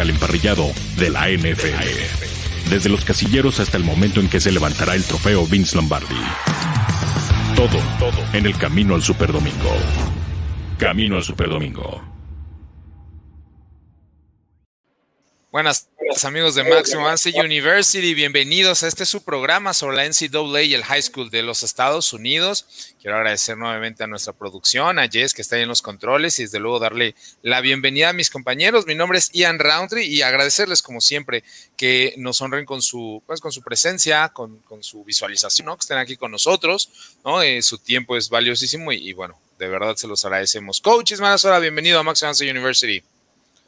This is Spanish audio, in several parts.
al emparrillado de la NFL. Desde los casilleros hasta el momento en que se levantará el trofeo Vince Lombardi. Todo, todo en el camino al Superdomingo. Camino al Superdomingo. Buenas amigos de Maximum University, bienvenidos a este su programa sobre la NCAA y el High School de los Estados Unidos. Quiero agradecer nuevamente a nuestra producción, a Jess que está ahí en los controles y desde luego darle la bienvenida a mis compañeros. Mi nombre es Ian Roundtree y agradecerles como siempre que nos honren con su, pues, con su presencia, con, su visualización, que estén aquí con nosotros. ¿no? Eh, su tiempo es valiosísimo y, bueno, de verdad se los agradecemos. Coaches, ahora bienvenido a Maximum University.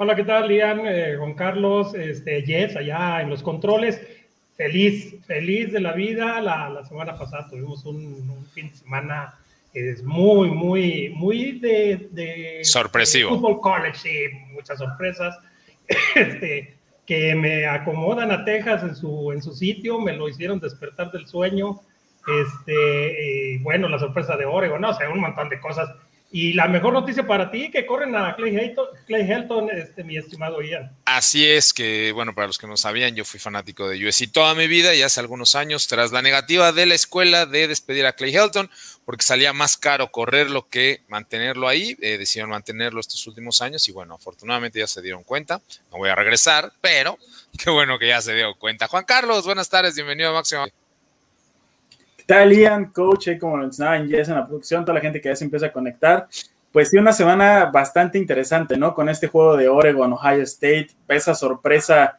Hola, ¿qué tal, Lian? Eh, Juan Carlos, este, Jess, allá en los controles. Feliz, feliz de la vida. La, la semana pasada tuvimos un, fin de semana es muy, muy, muy de, de sorpresivo. fútbol college, sí, muchas sorpresas. Este, que me acomodan a Texas en su, en su sitio, me lo hicieron despertar del sueño. Este, y bueno, la sorpresa de Oregon, no o sea, un montón de cosas y la mejor noticia para ti, que corren a Clay Helton, Clay Helton este, mi estimado Ian. Así es que, bueno, para los que no sabían, yo fui fanático de USC toda mi vida y hace algunos años, tras la negativa de la escuela de despedir a Clay Helton, porque salía más caro correrlo que mantenerlo ahí, eh, decidieron mantenerlo estos últimos años y bueno, afortunadamente ya se dieron cuenta, no voy a regresar, pero qué bueno que ya se dio cuenta. Juan Carlos, buenas tardes, bienvenido a Máximo tal, Ian, coach, como lo mencionaba en en la producción, toda la gente que ya se empieza a conectar. Pues sí, una semana bastante interesante, ¿no? Con este juego de Oregon, Ohio State, esa sorpresa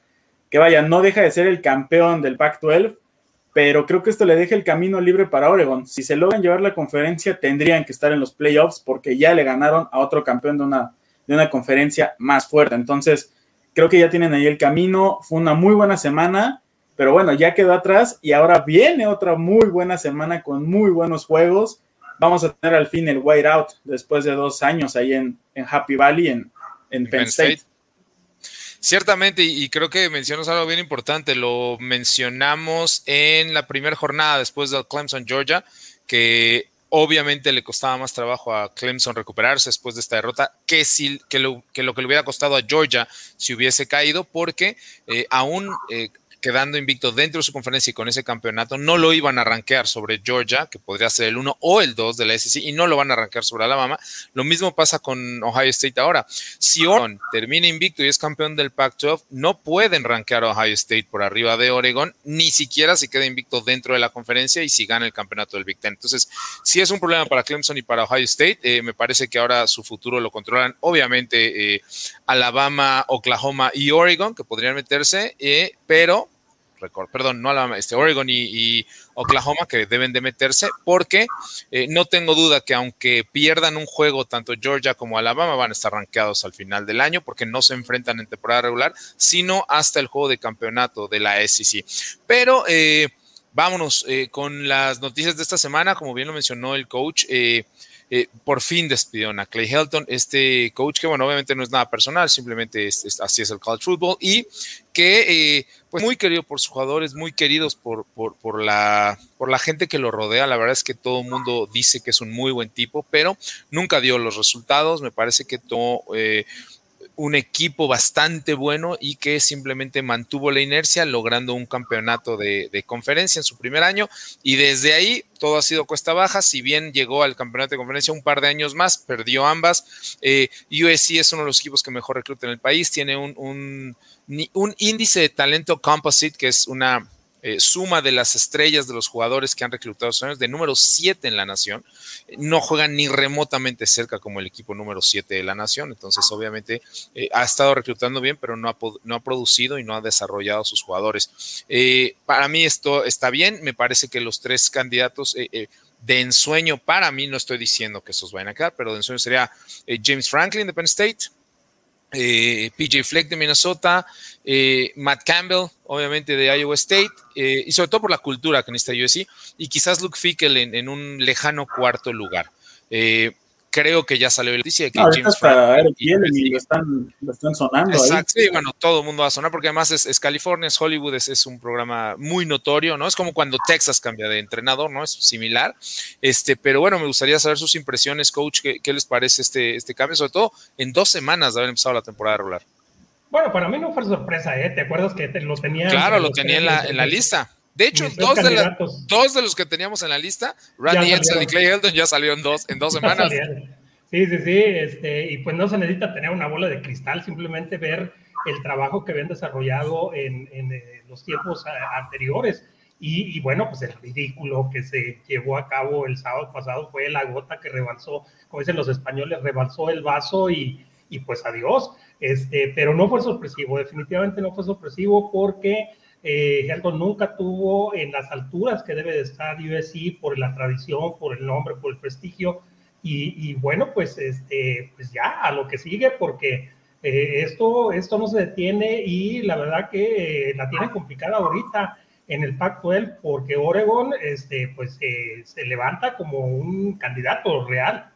que vaya, no deja de ser el campeón del Pac-12, pero creo que esto le deja el camino libre para Oregon. Si se logran llevar la conferencia, tendrían que estar en los playoffs porque ya le ganaron a otro campeón de una, de una conferencia más fuerte. Entonces, creo que ya tienen ahí el camino. Fue una muy buena semana pero bueno, ya quedó atrás y ahora viene otra muy buena semana con muy buenos juegos. Vamos a tener al fin el White Out después de dos años ahí en, Happy Valley, en, en Penn, State. Ciertamente, y creo que mencionas algo bien importante, lo mencionamos en la primera jornada después del Clemson, Georgia, que obviamente le costaba más trabajo a Clemson recuperarse después de esta derrota que, si, que, lo, que lo que le hubiera costado a Georgia si hubiese caído, porque eh, aún eh, quedando invicto dentro de su conferencia y con ese campeonato, no lo iban a arranquear sobre Georgia, que podría ser el 1 o el 2 de la SEC, y no lo van a arranquear sobre Alabama. Lo mismo pasa con Ohio State ahora. Si Oregon termina invicto y es campeón del Pac-12, no pueden rankear a Ohio State por arriba de Oregon, ni siquiera si queda invicto dentro de la conferencia y si gana el campeonato del Big Ten. Entonces, si es un problema para Clemson y para Ohio State. Eh, me parece que ahora su futuro lo controlan, obviamente, eh, Alabama, Oklahoma y Oregon, que podrían meterse, eh, pero perdón, no Alabama, este, Oregon y, Oklahoma que deben de meterse porque eh, no tengo duda que aunque pierdan un juego tanto Georgia como Alabama van a estar rankeados al final del año porque no se enfrentan en temporada regular, sino hasta el juego de campeonato de la SEC. Pero eh, vámonos eh, con las noticias de esta semana, como bien lo mencionó el coach. por fin despidieron a Clay Helton, este coach que, bueno, obviamente no es nada personal, simplemente así es el college football y que pues muy querido por sus jugadores, muy queridos por, por, la, por la gente que lo rodea. La verdad es que todo el mundo dice que es un muy buen tipo, pero nunca dio los resultados. Me parece que tomó eh, un equipo bastante bueno y que simplemente mantuvo la inercia, logrando un campeonato de, conferencia en su primer año. Y desde ahí todo ha sido cuesta baja. Si bien llegó al campeonato de conferencia un par de años más, perdió ambas. Eh, USC es uno de los equipos que mejor recluta en el país, tiene un un índice de talento composite, que es una eh, suma de las estrellas de los jugadores que han reclutado años, de número 7 en la nación. No juegan ni remotamente cerca como el equipo número 7 de la nación. Entonces, obviamente, eh, ha estado reclutando bien, pero no ha, no ha, producido y no ha desarrollado sus jugadores. Eh, para mí esto está bien. Me parece que los tres candidatos de ensueño, para mí, no estoy diciendo que esos vayan a quedar, pero de ensueño sería James Franklin de Penn State, eh, PJ Fleck de Minnesota, eh, Matt Campbell, obviamente de Iowa State, eh, y sobre todo por la cultura que necesita USC, y quizás Luke Fickle en, un lejano cuarto lugar creo que ya salió la noticia de que James Franklin y, lo, están, lo están sonando Exacto, sí, bueno, todo el mundo va a sonar porque además es, California, es Hollywood, es, un programa muy notorio, ¿no? Es como cuando Texas cambia de entrenador, ¿no? Es similar. Este, pero bueno, me gustaría saber sus impresiones, coach, qué, les parece este, este cambio, sobre todo en dos semanas de haber empezado la temporada regular. Bueno, para mí no fue sorpresa, ¿eh? ¿Te acuerdas que lo tenía? Claro, lo tenía en la, en la lista. De hecho, dos de, dos de, los que teníamos en la lista, Randy Edsel y Clay Helton, ya salieron dos, en dos semanas. Sí, sí, sí, este, y pues no se necesita tener una bola de cristal, simplemente ver el trabajo que habían desarrollado en, en eh, los tiempos anteriores. Y, y, bueno, pues el ridículo que se llevó a cabo el sábado pasado fue la gota que rebalsó, como dicen los españoles, rebalsó el vaso y, y pues adiós. Este, pero no fue sorpresivo, definitivamente no fue sorpresivo porque eh, nunca tuvo en las alturas que debe de estar USC por la tradición, por el nombre, por el prestigio. Y, bueno, pues, este, pues ya a lo que sigue, porque eh, esto, esto no se detiene y la verdad que eh, la tiene complicada ahorita en el pacto él, porque Oregon este, pues, eh, se levanta como un candidato real.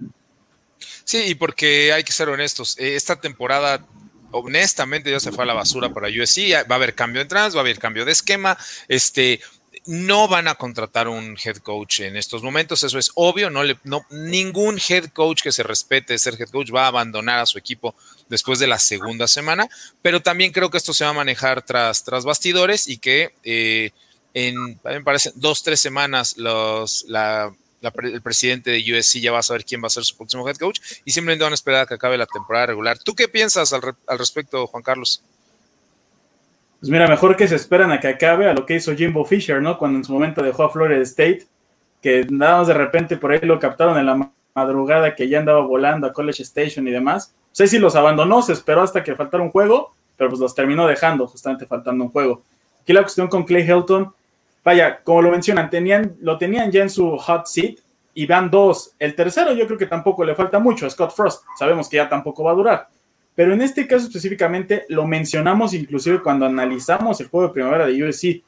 Sí, y porque hay que ser honestos, esta temporada honestamente ya se fue a la basura para USC, va a haber cambio de trans, va a haber cambio de esquema, este, no van a contratar un head coach en estos momentos, eso es obvio, no, le, no ningún head coach que se respete ser head coach va a abandonar a su equipo después de la segunda semana, pero también creo que esto se va a manejar tras, tras bastidores y que eh, en, me parece, dos, tres semanas los, la, el presidente de USC ya va a saber quién va a ser su próximo head coach y simplemente van a esperar a que acabe la temporada regular. ¿Tú qué piensas al, respecto, Juan Carlos? Pues mira, mejor que se esperan a que acabe a lo que hizo Jimbo Fisher, ¿no? Cuando en su momento dejó a Florida State, que nada más de repente por ahí lo captaron en la madrugada que ya andaba volando a College Station y demás. No sé si los abandonó, se esperó hasta que faltara un juego, pero pues los terminó dejando justamente faltando un juego. Aquí la cuestión con Clay Helton vaya, como lo mencionan, tenían, lo tenían ya en su hot seat y van dos. El tercero yo creo que tampoco le falta mucho, Scott Frost. Sabemos que ya tampoco va a durar. Pero en este caso específicamente lo mencionamos inclusive cuando analizamos el juego de primavera de USC.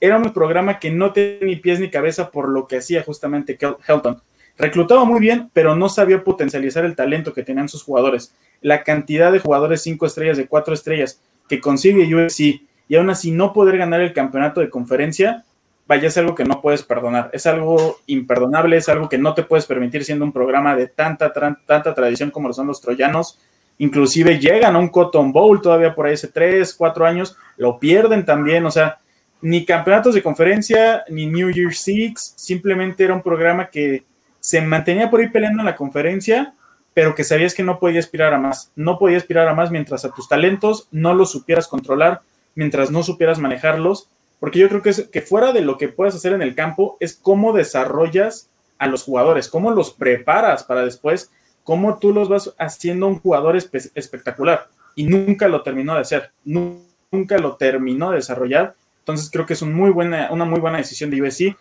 Era un programa que no tenía ni pies ni cabeza por lo que hacía justamente Helton. Reclutaba muy bien, pero no sabía potencializar el talento que tenían sus jugadores. La cantidad de jugadores cinco estrellas, de cuatro estrellas que consigue USC y aún así no poder ganar el campeonato de conferencia, vaya, es algo que no puedes perdonar, es algo imperdonable, es algo que no te puedes permitir siendo un programa de tanta, tanta tradición como lo son los troyanos. Inclusive llegan a un Cotton Bowl todavía por ahí hace tres, cuatro años, lo pierden también, o sea, ni campeonatos de conferencia, ni New Year's Six, simplemente era un programa que se mantenía por ahí peleando en la conferencia, pero que sabías que no podía aspirar a más, no podía aspirar a más mientras a tus talentos no los supieras controlar, mientras no supieras manejarlos porque yo creo que, es, que fuera de lo que puedes hacer en el campo es cómo desarrollas a los jugadores, cómo los preparas para después, cómo tú los vas haciendo un jugador espectacular. Y nunca lo terminó de hacer, nunca lo terminó de desarrollar. Entonces creo que es muy buena, una muy buena decisión de USC.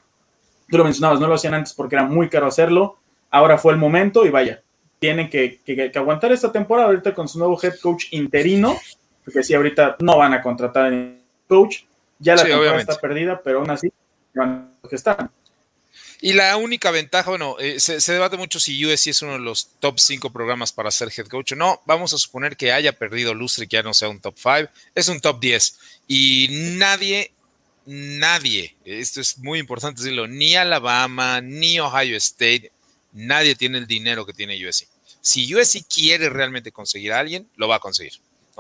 Tú lo mencionabas, no lo hacían antes porque era muy caro hacerlo. Ahora fue el momento y vaya, tienen que, aguantar esta temporada ahorita con su nuevo head coach interino, porque sí, ahorita no van a contratar a coach, ya la temporada está perdida, pero aún así que están. Y la única ventaja, bueno, eh, se, debate mucho si USC es uno de los top 5 programas para ser head coach o no. Vamos a suponer que haya perdido lustre, que ya no sea un top 5, es un top 10. Y nadie, nadie, esto es muy importante decirlo, ni Alabama, ni Ohio State, nadie tiene el dinero que tiene USC. Si USC quiere realmente conseguir a alguien, lo va a conseguir.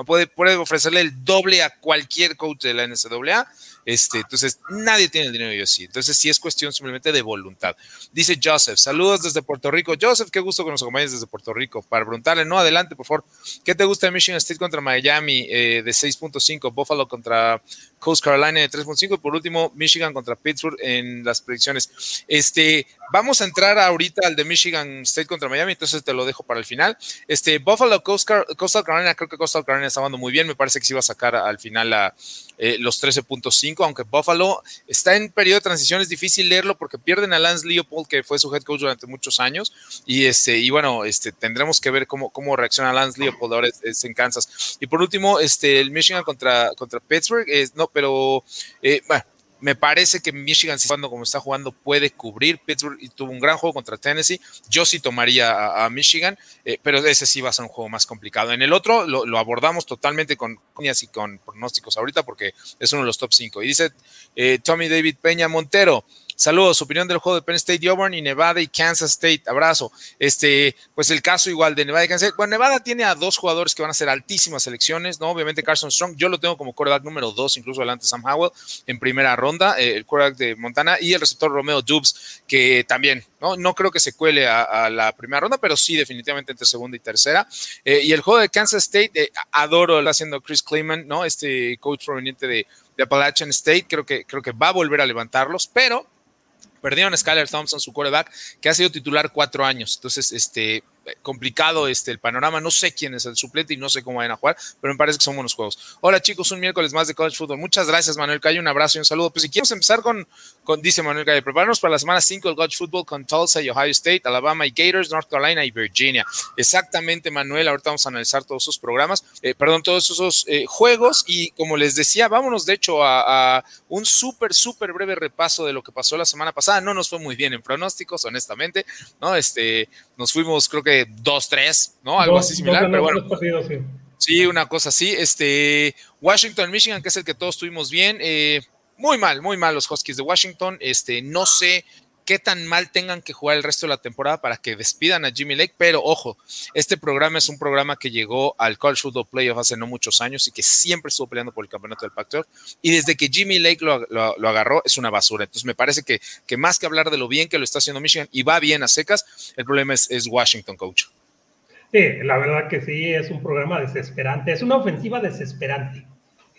Puede, puede ofrecerle el doble a cualquier coach de la NCAA. Este, entonces, nadie tiene el dinero yo sí. Entonces, sí es cuestión simplemente de voluntad. Dice Joseph, saludos desde Puerto Rico. Joseph, qué gusto que nos acompañes desde Puerto Rico. Para preguntarle, no, adelante, por favor. ¿Qué te gusta de Michigan State contra Miami eh, de 6.5? Buffalo contra Coast Carolina de 3.5 y por último Michigan contra Pittsburgh en las predicciones. Este, vamos a entrar ahorita al de Michigan State contra Miami, entonces te lo dejo para el final. Este, Buffalo Coastal Carolina, creo que Coastal Carolina está jugando muy bien, me parece que se iba a sacar al final a, eh, los 13.5, aunque Buffalo está en periodo de transición, es difícil leerlo porque pierden a Lance Leopold, que fue su head coach durante muchos años, y este, y bueno, este, tendremos que ver cómo, cómo reacciona Lance Leopold ahora es, en Kansas. Y por último, este, el Michigan contra, contra Pittsburgh, es, no, pero eh, bueno, me parece que Michigan, jugando como está jugando, puede cubrir. Pittsburgh y tuvo un gran juego contra Tennessee. Yo sí tomaría a, Michigan, eh, pero ese sí va a ser un juego más complicado. En el otro lo, abordamos totalmente con y con pronósticos ahorita porque es uno de los top 5. Y dice eh, Tommy David Peña Montero. Saludos, opinión del juego de Penn State, Auburn y Nevada y Kansas State. Abrazo. Este, pues el caso igual de Nevada y Kansas State. Bueno, Nevada tiene a dos jugadores que van a ser altísimas selecciones, ¿no? Obviamente Carson Strong, yo lo tengo como quarterback número dos, incluso delante de Sam Howell en primera ronda, eh, el quarterback de Montana y el receptor Romeo Dubs, que también, ¿no? No creo que se cuele a, la primera ronda, pero sí definitivamente entre segunda y tercera. Eh, y el juego de Kansas State, eh, adoro lo haciendo Chris Clayman, ¿no? Este coach proveniente de, de Appalachian State, creo que, creo que va a volver a levantarlos, pero perdieron a Skyler Thompson, su quarterback, que ha sido titular cuatro años. Entonces, este, complicado este, el panorama. No sé quién es el suplente y no sé cómo vayan a jugar, pero me parece que son buenos juegos. Hola chicos, un miércoles más de College Football. Muchas gracias, Manuel Calle. Un abrazo y un saludo. Pues si quieres empezar con, con dice Manuel Calle, prepararnos para la semana 5 del College Football con Tulsa y Ohio State, Alabama y Gators, North Carolina y Virginia. Exactamente, Manuel. Ahorita vamos a analizar todos esos programas, eh, perdón, todos esos eh, juegos. Y como les decía, vámonos de hecho a, a un súper, súper breve repaso de lo que pasó la semana pasada. No nos fue muy bien en pronósticos, honestamente. ¿no? Este, nos fuimos, creo que 2-3, ¿no? Algo así similar, pero bueno. sí. una cosa así. Este, Washington, Michigan, que es el que todos tuvimos bien. Eh, muy mal, muy mal los Huskies de Washington. Este, no sé qué tan mal tengan que jugar el resto de la temporada para que despidan a Jimmy Lake, pero ojo, este programa es un programa que llegó al College Football Playoff hace no muchos años y que siempre estuvo peleando por el campeonato del Pac-12 y desde que Jimmy Lake lo, agarró es una basura. Entonces me parece que, que, más que hablar de lo bien que lo está haciendo Michigan y va bien a secas, el problema es, es Washington, coach. Sí, la verdad que sí, es un programa desesperante, es una ofensiva desesperante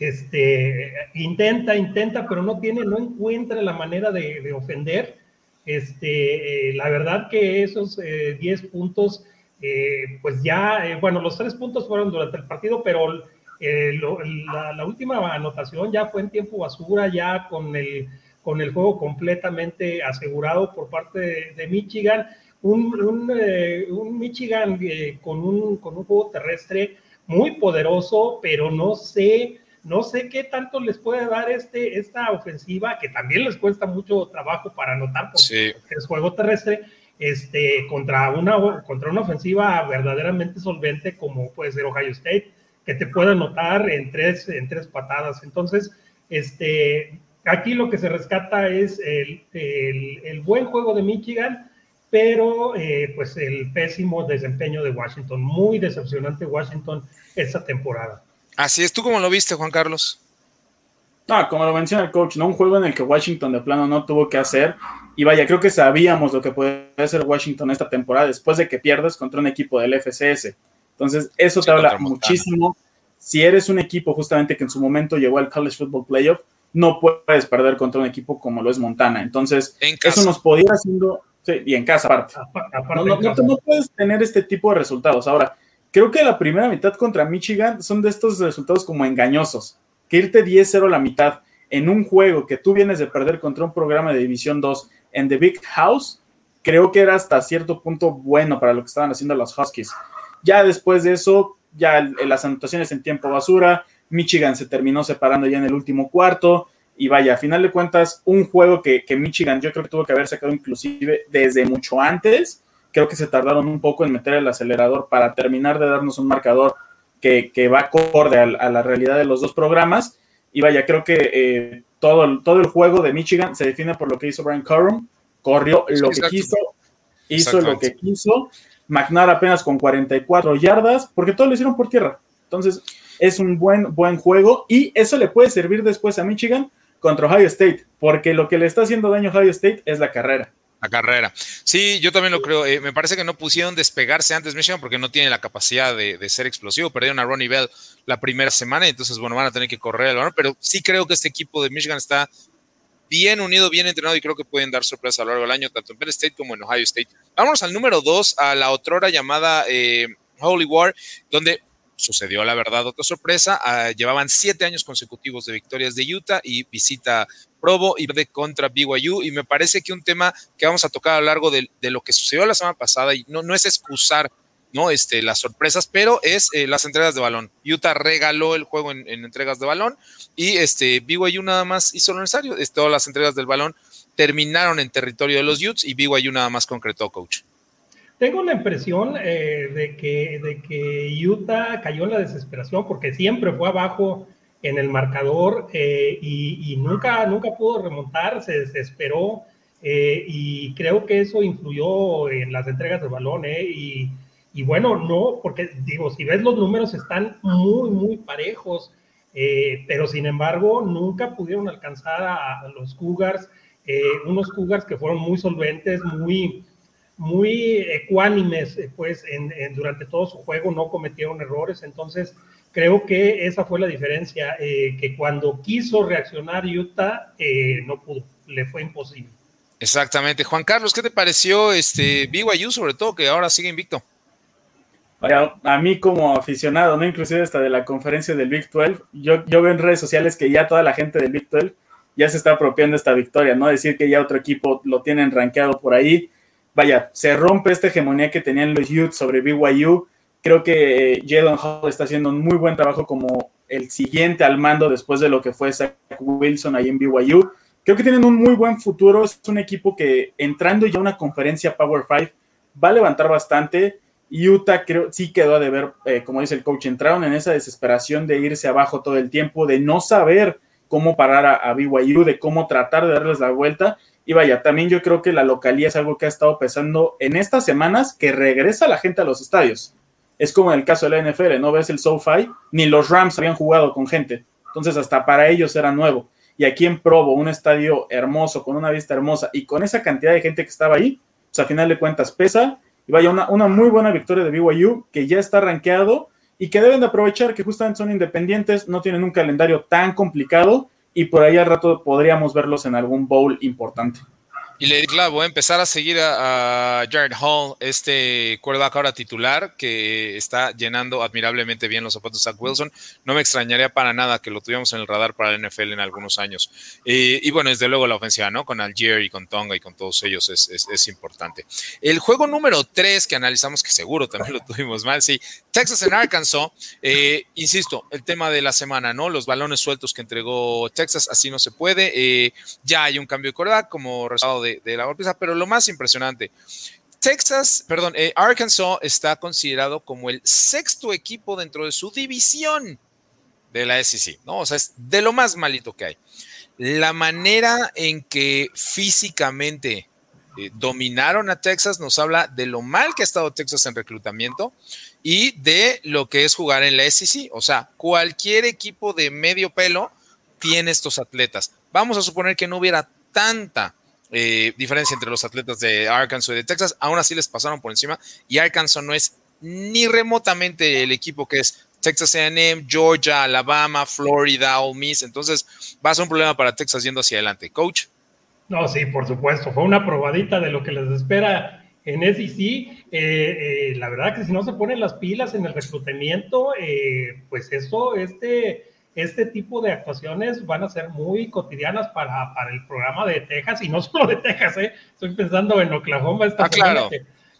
este, intenta, intenta, pero no tiene, no encuentra la manera de, de ofender. Este, eh, la verdad que esos 10 eh, puntos, eh, pues ya, bueno, los tres puntos fueron durante el partido, pero la, última anotación ya fue en tiempo basura, ya con el, con el juego completamente asegurado por parte de, Michigan. Un, un, Michigan con, un, con un juego terrestre muy poderoso, pero no sé no sé qué tanto les puede dar este, esta ofensiva, que también les cuesta mucho trabajo para anotar porque es juego terrestre, este, contra, una, contra una ofensiva verdaderamente solvente como puede ser Ohio State, que te puede anotar en tres, en tres patadas. Entonces, este, aquí lo que se rescata es el, el, buen juego de Michigan, pero eh, pues el pésimo desempeño de Washington. Muy decepcionante Washington esta temporada. Así es, ¿tú cómo lo viste, Juan Carlos? No, como lo menciona el coach, ¿no? Un juego en el que Washington de plano no tuvo que hacer. Y vaya, creo que sabíamos lo que puede hacer Washington esta temporada después de que pierdas contra un equipo del FCS. Entonces, eso te habla muchísimo. Si eres un equipo justamente que en su momento llegó al College Football Playoff, no puedes perder contra un equipo como lo es Montana. Entonces, eso nos podía haciendo. Sí, y en casa aparte. no, no puedes tener este tipo de resultados. Ahora, Creo que la primera mitad contra Michigan son de estos resultados como engañosos. Que irte 10-0 la mitad en un juego que tú vienes de perder contra un programa de División 2 en The Big House, creo que era hasta cierto punto bueno para lo que estaban haciendo los Huskies. Ya después de eso, ya las anotaciones en tiempo basura, Michigan se terminó separando ya en el último cuarto. Y vaya, a final de cuentas, un juego que, que Michigan yo creo que tuvo que haber sacado inclusive desde mucho antes creo que se tardaron un poco en meter el acelerador para terminar de darnos un marcador que, va acorde a, la realidad de los dos programas. Y vaya, creo que eh, todo, el, todo el juego de Michigan se define por lo que hizo Brian Corum. Corrió lo que quiso, hizo lo que quiso. McNair apenas con 44 yardas, porque todo lo hicieron por tierra. Entonces, es un buen, buen juego y eso le puede servir después a Michigan contra Ohio State, porque lo que le está haciendo daño a Ohio State es la carrera. La carrera. Sí, yo también lo creo. Eh, me parece que no pusieron despegarse antes Michigan porque no tiene la capacidad de, ser explosivo. Perdieron a Ronnie Bell la primera semana entonces, bueno, van a tener que correr el balón. Pero sí creo que este equipo de Michigan está bien unido, bien entrenado y creo que pueden dar sorpresas a lo largo del año, tanto en Penn State como en Ohio State. Vámonos al número dos, a la otrora llamada eh, Holy War, donde sucedió la verdad otra sorpresa. Ah, llevaban siete años consecutivos de victorias de Utah y visita Provo y de contra BYU. Y me parece que un tema que vamos a tocar a lo largo de, lo que sucedió la semana pasada, y no, no es excusar ¿no? Este, las sorpresas, pero es eh, las entregas de balón. Utah regaló el juego en, entregas de balón y este, BYU nada más hizo lo necesario. todas las entregas del balón terminaron en territorio de los Utes y BYU nada más concretó, coach. Tengo la impresión eh, de, que, de que Utah cayó en la desesperación porque siempre fue abajo en el marcador eh, y, nunca, nunca pudo remontar, se desesperó eh, y creo que eso influyó en las entregas de balón, ¿eh? y, bueno, no, porque digo, si ves los números están muy, muy parejos, pero sin embargo nunca pudieron alcanzar a, los Cougars, unos Cougars que fueron muy solventes, muy, muy ecuánimes, pues en, durante todo su juego no cometieron errores, entonces creo que esa fue la diferencia, que cuando quiso reaccionar Utah no pudo, le fue imposible. Exactamente. Juan Carlos, ¿qué te pareció este BYU, sobre todo, que ahora sigue invicto? a mí como aficionado, ¿no? Inclusive hasta de la conferencia del Big 12, yo, yo veo en redes sociales que ya toda la gente del Big 12 ya se está apropiando esta victoria, ¿no? Decir que ya otro equipo lo tienen rankeado por ahí. Vaya, se rompe esta hegemonía que tenían los Utes sobre BYU. Creo que eh, Jalen Hall está haciendo un muy buen trabajo como el siguiente al mando después de lo que fue Zach Wilson ahí en BYU creo que tienen un muy buen futuro. Es un equipo que entrando ya a una conferencia Power 5 va a levantar bastante. Utah creo sí quedó de ver, eh, como dice el coach, entraron en esa desesperación de irse abajo todo el tiempo, de no saber cómo parar a, BYU, de cómo tratar de darles la vuelta. Y vaya, también yo creo que la localía es algo que ha estado pesando en estas semanas que regresa la gente a los estadios. Es como en el caso de la NFL, no ves el SoFi, ni los Rams habían jugado con gente. Entonces, hasta para ellos era nuevo y aquí en Provo, un estadio hermoso, con una vista hermosa y con esa cantidad de gente que estaba ahí, pues a final de cuentas pesa y vaya una, una muy buena victoria de BYU que ya está rankeado y que deben de aprovechar que justamente son independientes, no tienen un calendario tan complicado y por ahí al rato podríamos verlos en algún bowl importante. Y le claro, voy a empezar a seguir a, Jared Hall, este quarterback ahora titular, que está llenando admirablemente bien los zapatos a Wilson. No me extrañaría para nada que lo tuviéramos en el radar para el NFL en algunos años. Y bueno, desde luego la ofensiva, ¿no? Con Algier y con Tonga y con todos ellos es, importante. El juego número 3 que analizamos, que seguro también lo tuvimos mal, sí, Texas en Arkansas, eh, insisto, el tema de la semana, ¿no? Los balones sueltos que entregó Texas, así no se puede. Eh, ya hay un cambio de quarterback como resultado de de, la golpiza, pero lo más impresionante, Texas, perdón, eh, Arkansas está considerado como el sexto equipo dentro de su división de la SEC, ¿no? O sea, es de lo más malito que hay. La manera en que físicamente eh, dominaron a Texas nos habla de lo mal que ha estado Texas en reclutamiento y de lo que es jugar en la SEC. O sea, cualquier equipo de medio pelo tiene estos atletas. Vamos a suponer que no hubiera tanta eh, diferencia entre los atletas de Arkansas y de Texas, aún así les pasaron por encima y Arkansas no es ni remotamente el equipo que es Texas AM, Georgia, Alabama, Florida, Ole Miss, entonces va a ser un problema para Texas yendo hacia adelante. Coach. No, sí, por supuesto, fue una probadita de lo que les espera en SEC. Eh, eh, la verdad que si no se ponen las pilas en el reclutamiento, eh, pues eso, este este tipo de actuaciones van a ser muy cotidianas para, para el programa de Texas y no solo de Texas, ¿eh? estoy pensando en Oklahoma. Esta ah, claro.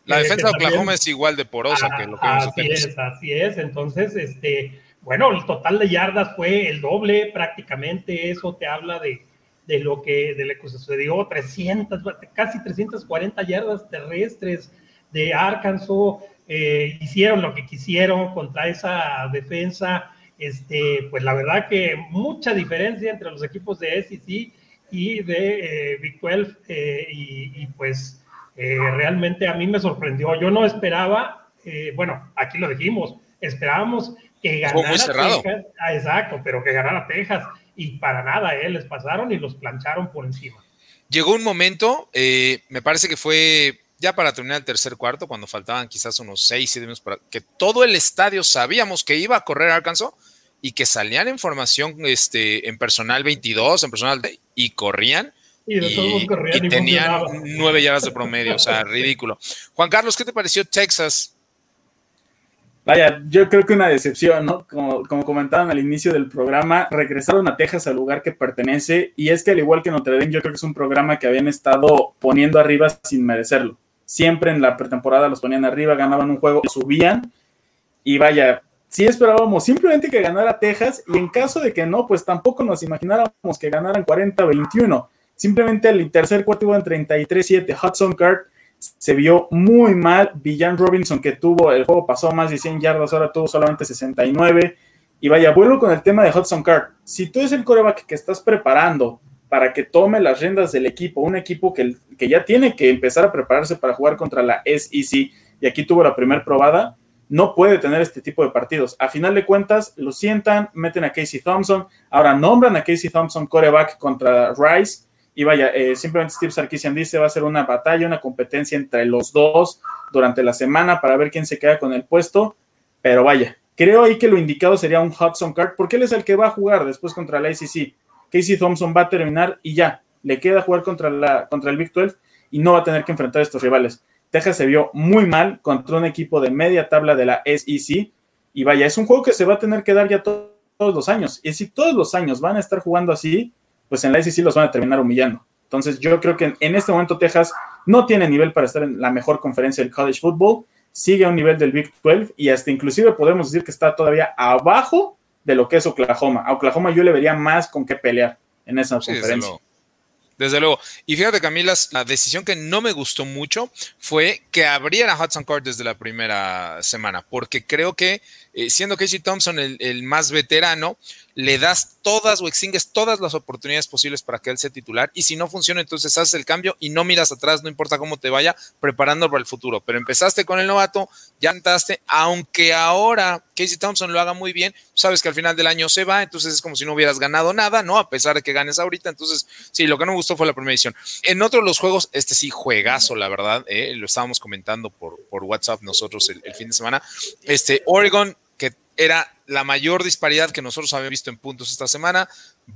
la defensa de Oklahoma es igual de porosa que lo que Así es, así es. Entonces, este, bueno, el total de yardas fue el doble prácticamente. Eso te habla de, de lo que, de lo que sucedió. 300, casi 340 yardas terrestres de Arkansas. Eh, hicieron lo que quisieron contra esa defensa este, pues la verdad que mucha diferencia entre los equipos de SEC y de eh, Big 12 eh, y, pues eh, realmente a mí me sorprendió. Yo no esperaba, bueno, aquí lo dijimos, esperábamos que ganara Texas, ah, exacto, pero que ganara Texas y para nada, les pasaron y los plancharon por encima. Llegó un momento, me parece que fue ya para terminar el tercer cuarto, cuando faltaban quizás unos seis, siete minutos para que todo el estadio sabíamos que iba a correr Arkansas y que salían en formación este, en personal 22, en personal y corrían. Y, tenían nueve yardas de promedio, o sea, ridículo. Juan Carlos, ¿qué te pareció Texas? Vaya, yo creo que una decepción, ¿no? Como, como comentaban al inicio del programa, regresaron a Texas al lugar que pertenece y es que al igual que Notre Dame, yo creo que es un programa que habían estado poniendo arriba sin merecerlo. Siempre en la pretemporada los ponían arriba, ganaban un juego, subían y vaya, sí esperábamos simplemente que ganara Texas y en caso de que no, pues tampoco nos imagináramos que ganaran 40-21. Simplemente el tercer cuarto iba en 33-7. Hudson Card se vio muy mal. Villan Robinson que tuvo, el juego pasó más de 100 yardas, ahora tuvo solamente 69. Y vaya, vuelvo con el tema de Hudson Card. Si tú eres el coreback que estás preparando para que tome las riendas del equipo, un equipo que, que ya tiene que empezar a prepararse para jugar contra la SEC y aquí tuvo la primera probada, no puede tener este tipo de partidos. A final de cuentas, lo sientan, meten a Casey Thompson, ahora nombran a Casey Thompson coreback contra Rice, y vaya, eh, simplemente Steve Sarkisian dice va a ser una batalla, una competencia entre los dos durante la semana para ver quién se queda con el puesto, pero vaya, creo ahí que lo indicado sería un Hudson Card, porque él es el que va a jugar después contra la ACC. Casey Thompson va a terminar y ya, le queda jugar contra, la, contra el Big 12 y no va a tener que enfrentar a estos rivales. Texas se vio muy mal contra un equipo de media tabla de la SEC. Y vaya, es un juego que se va a tener que dar ya todos los años. Y si todos los años van a estar jugando así, pues en la SEC los van a terminar humillando. Entonces yo creo que en este momento Texas no tiene nivel para estar en la mejor conferencia del college football, sigue a un nivel del Big 12 y hasta inclusive podemos decir que está todavía abajo de lo que es Oklahoma. A Oklahoma yo le vería más con qué pelear en esa conferencia. Desde luego. Y fíjate que a mí la decisión que no me gustó mucho fue que abrieran a Hudson Card desde la primera semana, porque creo que eh, siendo Casey Thompson el, más veterano, le das todas o extingues todas las oportunidades posibles para que él sea titular. Y si no funciona, entonces haces el cambio y no miras atrás, no importa cómo te vaya, preparando para el futuro. Pero empezaste con el novato, ya entraste, aunque ahora Casey Thompson lo haga muy bien, sabes que al final del año se va, entonces es como si no hubieras ganado nada, ¿no? A pesar de que ganes ahorita. Entonces, sí, lo que no me gustó fue la primera edición. En otros los juegos, este sí, juegazo, la verdad, ¿eh? lo estábamos comentando por, por WhatsApp nosotros el, el fin de semana. Este, Oregon, era la mayor disparidad que nosotros habíamos visto en puntos esta semana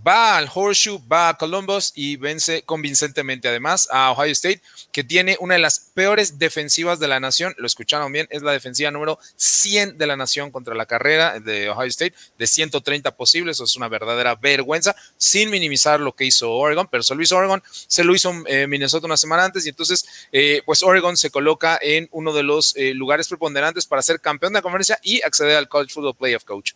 va al Horseshoe, va a Columbus y vence convincentemente además a Ohio State, que tiene una de las peores defensivas de la nación. Lo escucharon bien, es la defensiva número 100 de la nación contra la carrera de Ohio State, de 130 posibles. Eso es una verdadera vergüenza, sin minimizar lo que hizo Oregon, pero se lo hizo Oregon, se lo hizo eh, Minnesota una semana antes y entonces, eh, pues Oregon se coloca en uno de los eh, lugares preponderantes para ser campeón de la conferencia y acceder al College Football Playoff Coach.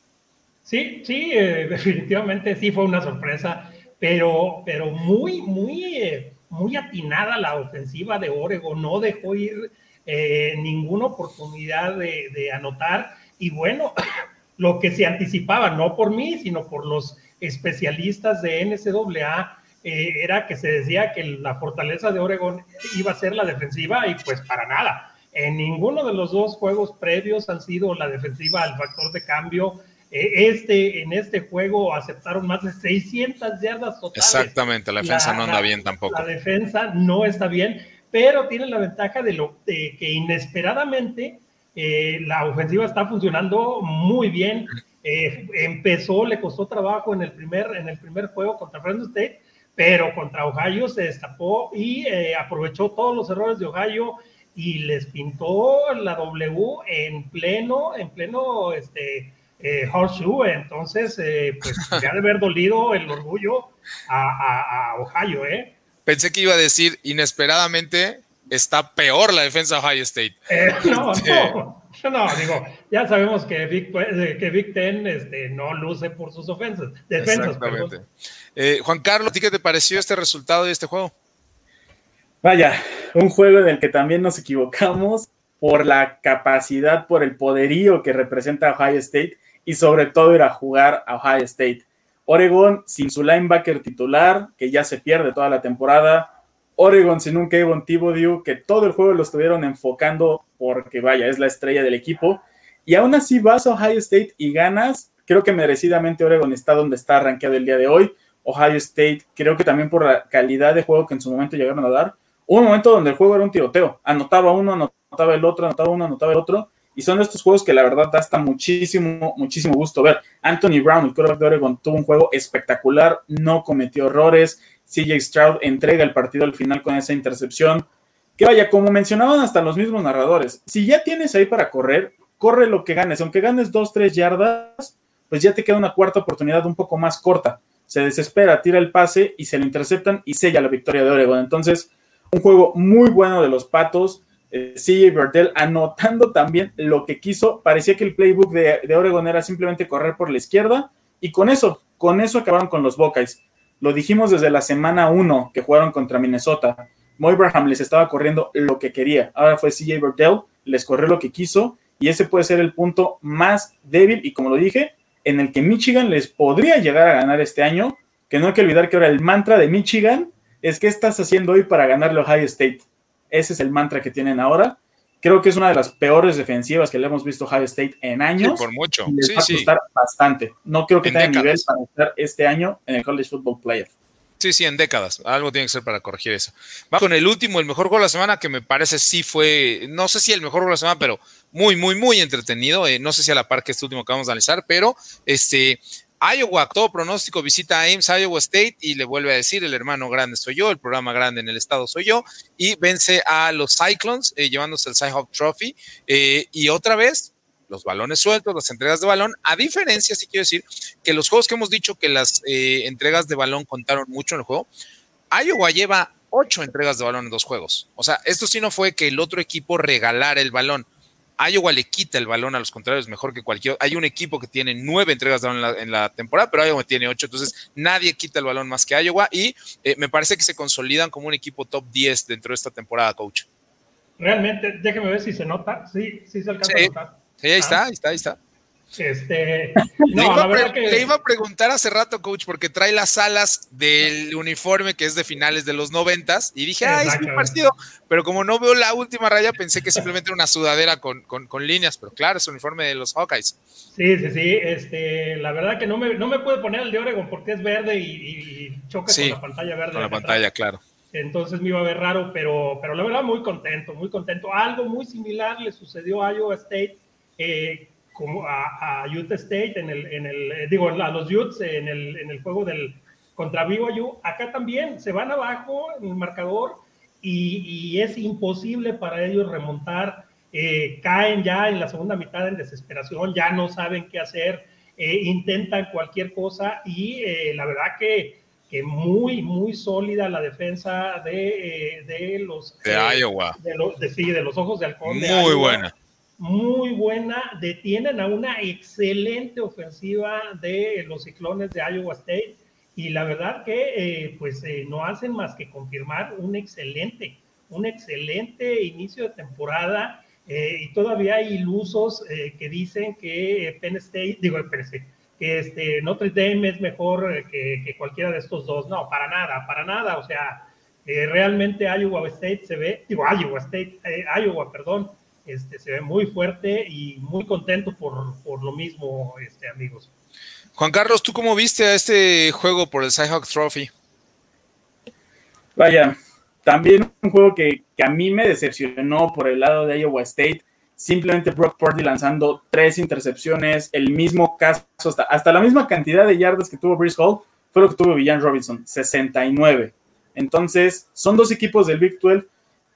Sí, sí, eh, definitivamente sí fue una sorpresa, pero, pero muy, muy, eh, muy atinada la ofensiva de Oregon, no dejó ir eh, ninguna oportunidad de, anotar y bueno, lo que se anticipaba, no por mí, sino por los especialistas de NCAA, era que se decía que la fortaleza de Oregon iba a ser la defensiva y pues para nada. En ninguno de los dos juegos previos han sido la defensiva el factor de cambio este, en este juego aceptaron más de 600 yardas totales. Exactamente, la defensa no anda bien tampoco. La defensa no está bien, pero tiene la ventaja de, lo, que inesperadamente eh, la ofensiva está funcionando muy bien. Eh, empezó, le costó trabajo en el primer, en el primer juego contra Fresno State, pero contra Ohio se destapó y aprovechó todos los errores de Ohio y les pintó la W en pleno, en pleno, este, eh, Horseshoe, entonces eh, pues ya de haber dolido el orgullo a, Ohio, ¿eh? Pensé que iba a decir inesperadamente está peor la defensa de Ohio State. Eh, no, no, no, digo, ya sabemos que Big, que Big Ten este, no luce por sus ofensas, defensas. Exactamente. Juan Carlos, ¿qué te pareció este resultado de este juego? Vaya, un juego en el que también nos equivocamos por la capacidad, por el poderío que representa Ohio State y sobre todo ir a jugar a Ohio State. Oregon sin su linebacker titular, que ya se pierde toda la temporada. Oregon sin un Kevin Thibodeau, que todo el juego lo estuvieron enfocando porque, vaya, es la estrella del equipo. Y aún así vas a Ohio State y ganas. Creo que merecidamente Oregon está donde está arranqueado el día de hoy. Ohio State, creo que también por la calidad de juego que en su momento llegaron a dar. Un momento donde el juego era un tiroteo. Anotaba uno, anotaba el otro, anotaba uno, anotaba el otro y son estos juegos que la verdad da hasta muchísimo, muchísimo gusto ver. Anthony Brown, el quarterback de Oregon, tuvo un juego espectacular, no cometió errores. CJ Stroud entrega el partido al final con esa intercepción. Que vaya, como mencionaban hasta los mismos narradores, si ya tienes ahí para correr, corre lo que ganes. Aunque ganes dos, tres yardas, pues ya te queda una cuarta oportunidad un poco más corta. Se desespera, tira el pase y se lo interceptan y sella la victoria de Oregon. Entonces, un juego muy bueno de los Patos CJ Bertel anotando también lo que quiso. Parecía que el playbook de, de, Oregon era simplemente correr por la izquierda y con eso, con eso acabaron con los Buckeyes. Lo dijimos desde la semana 1 que jugaron contra Minnesota. Moibraham les estaba corriendo lo que quería. Ahora fue CJ Bertel, les corrió lo que quiso y ese puede ser el punto más débil y como lo dije, en el que Michigan les podría llegar a ganar este año que no hay que olvidar que ahora el mantra de Michigan es qué estás haciendo hoy para ganarle a Ohio State. Ese es el mantra que tienen ahora. Creo que es una de las peores defensivas que le hemos visto a Ohio State en años. por mucho. les va a costar bastante. No creo que tenga nivel para estar este año en el College Football Player. Sí, sí, en décadas. Algo tiene que ser para corregir eso. Va con el último, el mejor juego de la semana, que me parece sí fue, no sé si el mejor juego de la semana, pero muy, muy, muy entretenido. Eh, no sé si a la par que este último que vamos a analizar, pero este, Iowa, todo pronóstico, visita a Ames, Iowa State y le vuelve a decir, el hermano grande soy yo, el programa grande en el estado soy yo, y vence a los Cyclones eh, llevándose el Cyhawk Trophy. Eh, y otra vez, los balones sueltos, las entregas de balón, a diferencia, sí quiero decir, que los juegos que hemos dicho que las eh, entregas de balón contaron mucho en el juego, Iowa lleva ocho entregas de balón en dos juegos. O sea, esto sí no fue que el otro equipo regalara el balón. Iowa le quita el balón a los contrarios mejor que cualquier. Hay un equipo que tiene nueve entregas de balón en la, temporada, pero Iowa tiene ocho, entonces nadie quita el balón más que Iowa y eh, me parece que se consolidan como un equipo top 10 dentro de esta temporada, coach. Realmente, déjeme ver si se nota. Sí, sí se alcanza a notar. Sí, ahí está, ahí está, ahí está. Este, le, iba a preguntar hace rato, coach, porque trae las alas del uniforme que es de finales de los noventas, y dije, ah, es un partido, pero como no veo la última raya, pensé que simplemente era una sudadera con, líneas, pero claro, es el uniforme de los Hawkeyes. Sí, sí, sí, este, la verdad que no me, no me puede poner el de Oregon porque es verde y, choca con la pantalla verde. Con la pantalla, claro. Entonces me iba a ver raro, pero, pero la verdad muy contento, muy contento. Algo muy similar le sucedió a Iowa State. Eh, como a, Utah State en el, en el eh, digo, a los Utes en el, en el juego del contra BYU. Acá también se van abajo en el marcador y, y es imposible para ellos remontar. Eh, caen ya en la segunda mitad en desesperación, ya no saben qué hacer, eh, intentan cualquier cosa y la verdad que, que, muy, muy sólida la defensa de, de los... De Iowa. De, los, de, sí, de los ojos de halcón. Muy buena muy buena, detienen a una excelente ofensiva de los ciclones de Iowa State y la verdad que eh, pues eh, no hacen más que confirmar un excelente, un excelente inicio de temporada eh, y todavía hay ilusos que dicen que Penn State, digo Penn State, que este, Notre Dame es mejor que, que, cualquiera de estos dos, no, para nada, para nada, o sea, realmente Iowa State se ve, digo Iowa State, Iowa, perdón, este, se ve muy fuerte y muy contento por, por lo mismo, este, amigos. Juan Carlos, ¿tú cómo viste a este juego por el Cyhawk Trophy? Vaya, también un juego que, que, a mí me decepcionó por el lado de Iowa State. Simplemente Brock Purdy lanzando tres intercepciones, el mismo caso, hasta, hasta la misma cantidad de yardas que tuvo Brice Hall, fue lo que tuvo Villan Robinson, 69. Entonces, son dos equipos del Big 12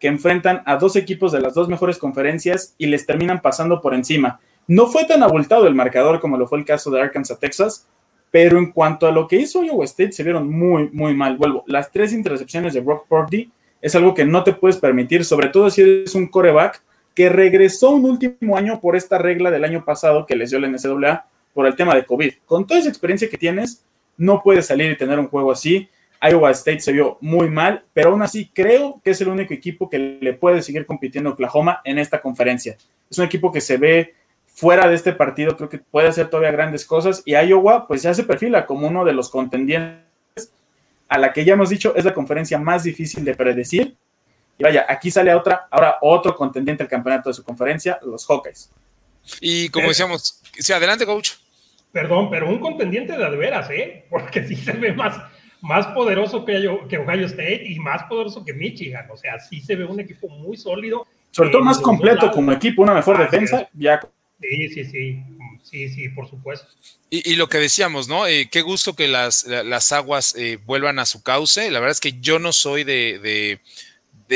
que enfrentan a dos equipos de las dos mejores conferencias y les terminan pasando por encima. No fue tan abultado el marcador como lo fue el caso de Arkansas, Texas, pero en cuanto a lo que hizo Iowa State, se vieron muy, muy mal. Vuelvo, las tres intercepciones de Brock Purdy es algo que no te puedes permitir, sobre todo si eres un coreback que regresó un último año por esta regla del año pasado que les dio la NCAA por el tema de COVID. Con toda esa experiencia que tienes, no puedes salir y tener un juego así. Iowa State se vio muy mal, pero aún así creo que es el único equipo que le puede seguir compitiendo a Oklahoma en esta conferencia. Es un equipo que se ve fuera de este partido, creo que puede hacer todavía grandes cosas y Iowa pues ya se perfila como uno de los contendientes a la que ya hemos dicho es la conferencia más difícil de predecir. Y vaya, aquí sale otra, ahora otro contendiente al campeonato de su conferencia, los Hawkeyes. Y como decíamos, sí, adelante, coach. Perdón, pero un contendiente de veras, ¿eh? Porque sí se ve más, más poderoso que, que Ohio State y más poderoso que Michigan. O sea, sí se ve un equipo muy sólido. Sobre todo más completo como equipo, una mejor defensa. Ya. Sí, sí, sí. Sí, sí, por supuesto. Y, lo que decíamos, ¿no? Eh, qué gusto que las, las aguas eh, vuelvan a su cauce. La verdad es que yo no soy de de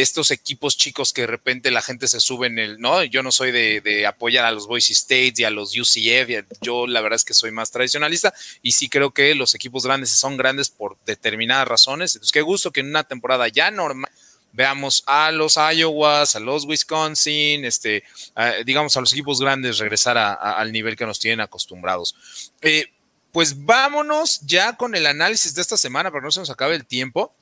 estos equipos chicos que de repente la gente se sube en el, ¿no? Yo no soy de, apoyar a los Boise State y a los UCF, yo la verdad es que soy más tradicionalista y sí creo que los equipos grandes son grandes por determinadas razones. Entonces, qué gusto que en una temporada ya normal veamos a los Iowas, a los Wisconsin, este, digamos a los equipos grandes regresar al nivel que nos tienen acostumbrados. Eh, pues vámonos ya con el análisis de esta semana para no se nos acabe el tiempo.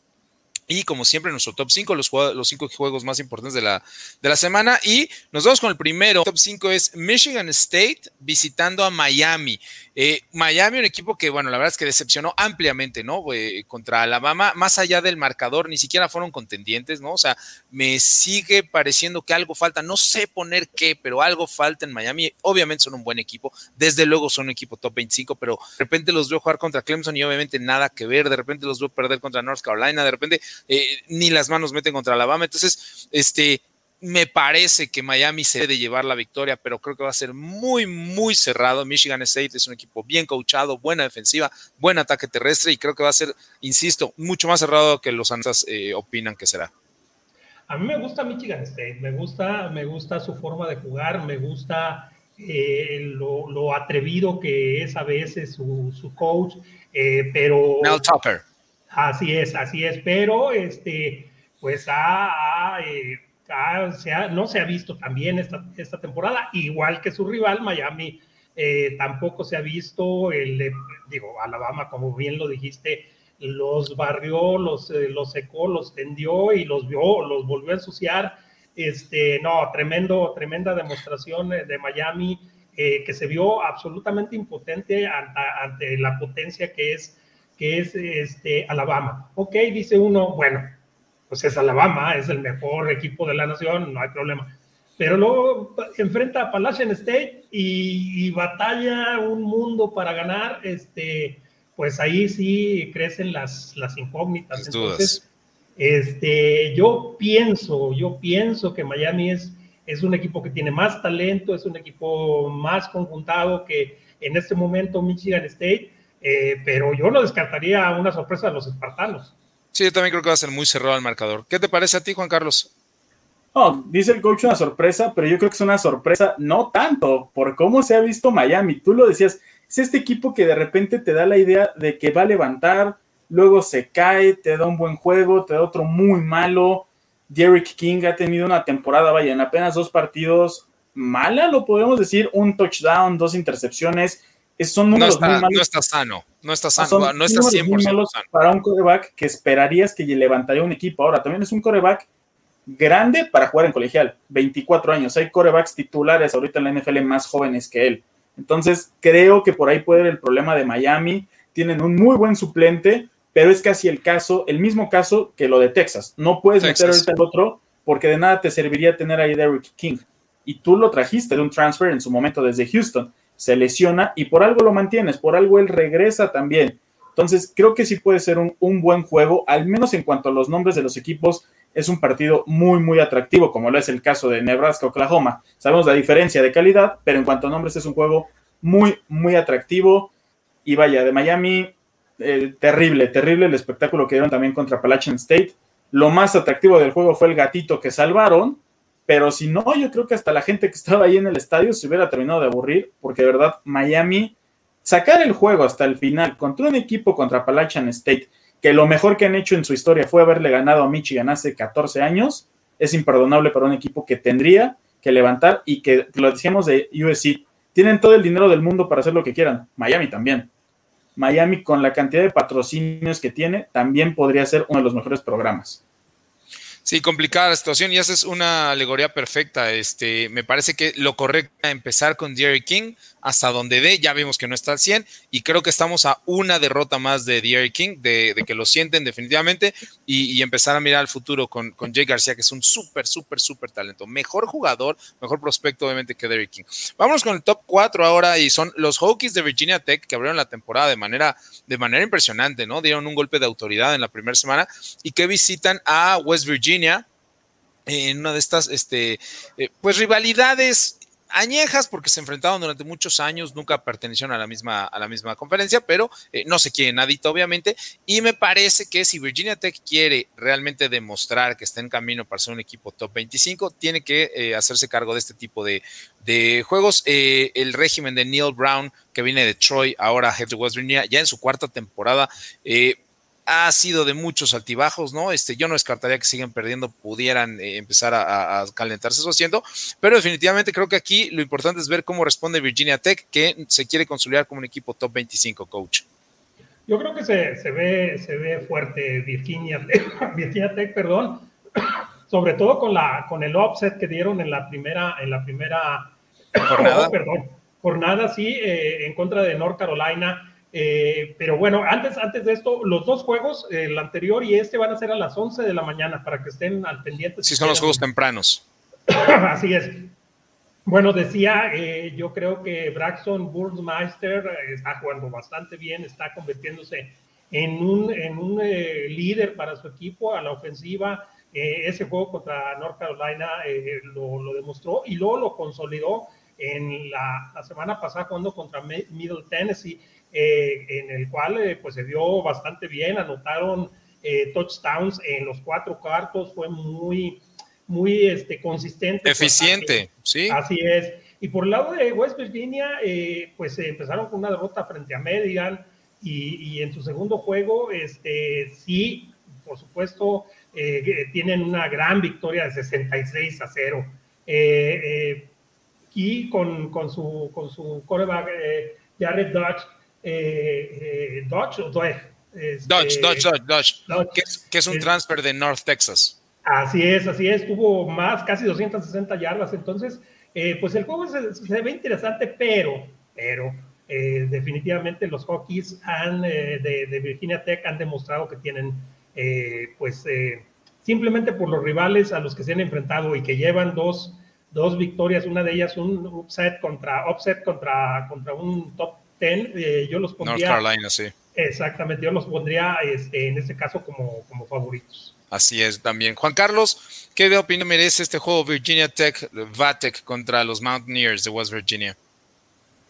Y como siempre, nuestro top 5, los, los cinco juegos más importantes de la, de la semana. Y nos vamos con el primero. top 5 es Michigan State visitando a Miami. Eh, Miami, un equipo que, bueno, la verdad es que decepcionó ampliamente, ¿no? Eh, contra Alabama, más allá del marcador, ni siquiera fueron contendientes, ¿no? O sea, me sigue pareciendo que algo falta. No sé poner qué, pero algo falta en Miami. Obviamente son un buen equipo. Desde luego son un equipo top 25, pero de repente los veo jugar contra Clemson y obviamente nada que ver. De repente los veo perder contra North Carolina. De repente eh, ni las manos meten contra Alabama. Entonces, este, me parece que Miami se debe llevar la victoria, pero creo que va a ser muy, muy cerrado. Michigan State es un equipo bien coachado, buena defensiva, buen ataque terrestre y creo que va a ser, insisto, mucho más cerrado que los analistas eh, opinan que será. A mí me gusta Michigan State, me gusta, me gusta su forma de jugar, me gusta eh, lo, atrevido que es a veces su, coach, pero... Mel Topper Así es, así es, pero este, pues eh, no se ha visto también esta, esta, temporada, igual que su rival Miami, eh, tampoco se ha visto, el, digo, Alabama, como bien lo dijiste, los barrió, los, eh, los secó, los tendió y los vio, los volvió a ensuciar. Este, no, tremendo, tremenda demostración de Miami que se vio absolutamente impotente ante la potencia que es que es este, Alabama. Ok, dice uno, bueno, pues es Alabama, es el mejor equipo de la nación, no hay problema. Pero luego enfrenta a Appalachian State y, batalla un mundo para ganar, este, pues ahí sí crecen las, las incógnitas. Entonces, este, yo pienso, yo pienso que Miami es, es un equipo que tiene más talento, es un equipo más conjuntado que en este momento Michigan State eh, pero yo no descartaría una sorpresa de los espartanos. Sí, yo también creo que va a ser muy cerrado el marcador. ¿Qué te parece a ti, Juan Carlos? No, dice el coach una sorpresa, pero yo creo que es una sorpresa no tanto por cómo se ha visto Miami. Tú lo decías, es este equipo que de repente te da la idea de que va a levantar, luego se cae, te da un buen juego, te da otro muy malo. Derrick King ha tenido una temporada, vaya, en apenas dos partidos mala, lo podemos decir, un touchdown, dos intercepciones son números no está, No está sano, no está sano, no está 100% sano. Para un coreback que esperarías que levantaría un equipo. Ahora, también es un coreback grande para jugar en colegial, 24 años. Hay corebacks titulares ahorita en la NFL más jóvenes que él. Entonces, creo que por ahí puede ir el problema de Miami. Tienen un muy buen suplente, pero es casi el caso, el mismo caso que lo de Texas. No puedes meter ahorita el otro porque de nada te serviría tener ahí Derrick King. Y tú lo trajiste de un transfer en su momento desde Houston se lesiona y por algo lo mantienes, por algo él regresa también. Entonces, creo que sí puede ser un, buen juego, al menos en cuanto a los nombres de los equipos, es un partido muy, muy atractivo, como lo es el caso de Nebraska-Oklahoma. Sabemos la diferencia de calidad, pero en cuanto a nombres es un juego muy, muy atractivo. Y vaya, de Miami, eh, terrible, terrible el espectáculo que dieron también contra Appalachian State. Lo más atractivo del juego fue el gatito que salvaron, pero si no, yo creo que hasta la gente que estaba ahí en el estadio se hubiera terminado de aburrir, porque de verdad Miami, sacar el juego hasta el final contra un equipo contra Appalachian State, que lo mejor que han hecho en su historia fue haberle ganado a Michigan hace 14 años, es imperdonable para un equipo que tendría que levantar y que lo decíamos de USC, tienen todo el dinero del mundo para hacer lo que quieran, Miami también. Miami con la cantidad de patrocinios que tiene, también podría ser uno de los mejores programas. Sí, complicada la situación y esa es una alegoría perfecta. Este, me parece que lo correcto es empezar con Jerry King hasta donde dé. Ya vimos que no está al 100 y creo que estamos a una derrota más de Jerry King, de, que lo sienten definitivamente y, empezar a mirar al futuro con, con Jay García, que es un súper, súper, súper talento. Mejor jugador, mejor prospecto, obviamente, que Derrick King. Vámonos con el top 4 ahora y son los Hokies de Virginia Tech que abrieron la temporada de manera, de manera impresionante, ¿no? Dieron un golpe de autoridad en la primera semana y que visitan a West Virginia en una de estas, este, eh, pues rivalidades añejas porque se enfrentaron durante muchos años, nunca pertenecieron a la misma, a la misma conferencia, pero eh, no se quiere nadita, obviamente. Y me parece que si Virginia Tech quiere realmente demostrar que está en camino para ser un equipo top 25, tiene que eh, hacerse cargo de este tipo de, juegos. el régimen de Neil Brown, que viene de Troy, ahora head de West Virginia, ya en su cuarta temporada, ha sido de muchos altibajos, ¿no? Este, yo no descartaría que siguen perdiendo, pudieran eh, empezar a, calentarse eso haciendo, pero definitivamente creo que aquí lo importante es ver cómo responde Virginia Tech, que se quiere consolidar como un equipo top 25, coach. Yo creo que se, se, ve, se ve fuerte Virginia Tech, Virginia Tech, perdón, sobre todo con, la, con el offset que dieron en la primera, en la primera jornada, perdón, jornada sí, eh, en contra de North Carolina. Eh, pero bueno, antes, antes de esto, los dos juegos, el anterior y este, van a ser a las 11 de la mañana para que estén al pendiente. Sí, son los juegos tempranos. Así es. Bueno, decía, eh, yo creo que Braxton Burmeister está jugando bastante bien, está convirtiéndose en un, en un líder para su equipo a la ofensiva. ese juego contra North Carolina lo, lo, demostró y luego lo consolidó en la, la semana pasada jugando contra Middle Tennessee eh, en el cual eh, pues se vio bastante bien, anotaron eh, touchdowns en los cuatro cuartos, fue muy, muy este, consistente. Eficiente, sí. Así es. Y por el lado de West Virginia, pues empezaron con una derrota frente a Median y, en su segundo juego, este, sí, por supuesto, tienen una gran victoria de 66 a 0. y con, con, su, con su coreback Jared Dodge, eh, eh, Dodge o Dodge. Este, Dodge, Dodge, Dodge, que, es, un transfer de North Texas. Así es, así es, tuvo más, casi 260 yardas, entonces, eh, pues el juego se, ve interesante, pero, pero definitivamente los Hawkeys han, de, Virginia Tech han demostrado que tienen, pues, simplemente por los rivales a los que se han enfrentado y que llevan dos, dos victorias, una de ellas un upset contra, upset contra, contra un top eh, yo los pondría. North Carolina, sí. Exactamente, yo los pondría este, en este caso como, como favoritos. Así es también. Juan Carlos, ¿qué de opinión merece este juego Virginia Tech, VATEC contra los Mountaineers de West Virginia?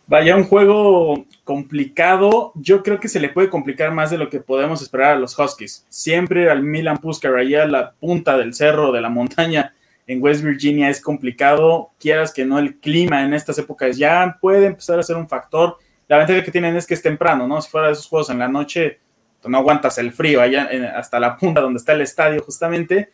Vaya, un juego complicado. Yo creo que se le puede complicar más de lo que podemos esperar a los Huskies. Siempre al Milan Puskar, allá a la punta del cerro, de la montaña, en West Virginia es complicado. Quieras que no, el clima en estas épocas ya puede empezar a ser un factor. La ventaja que tienen es que es temprano, ¿no? Si fuera de esos juegos en la noche, pues, no aguantas el frío allá hasta la punta donde está el estadio, justamente.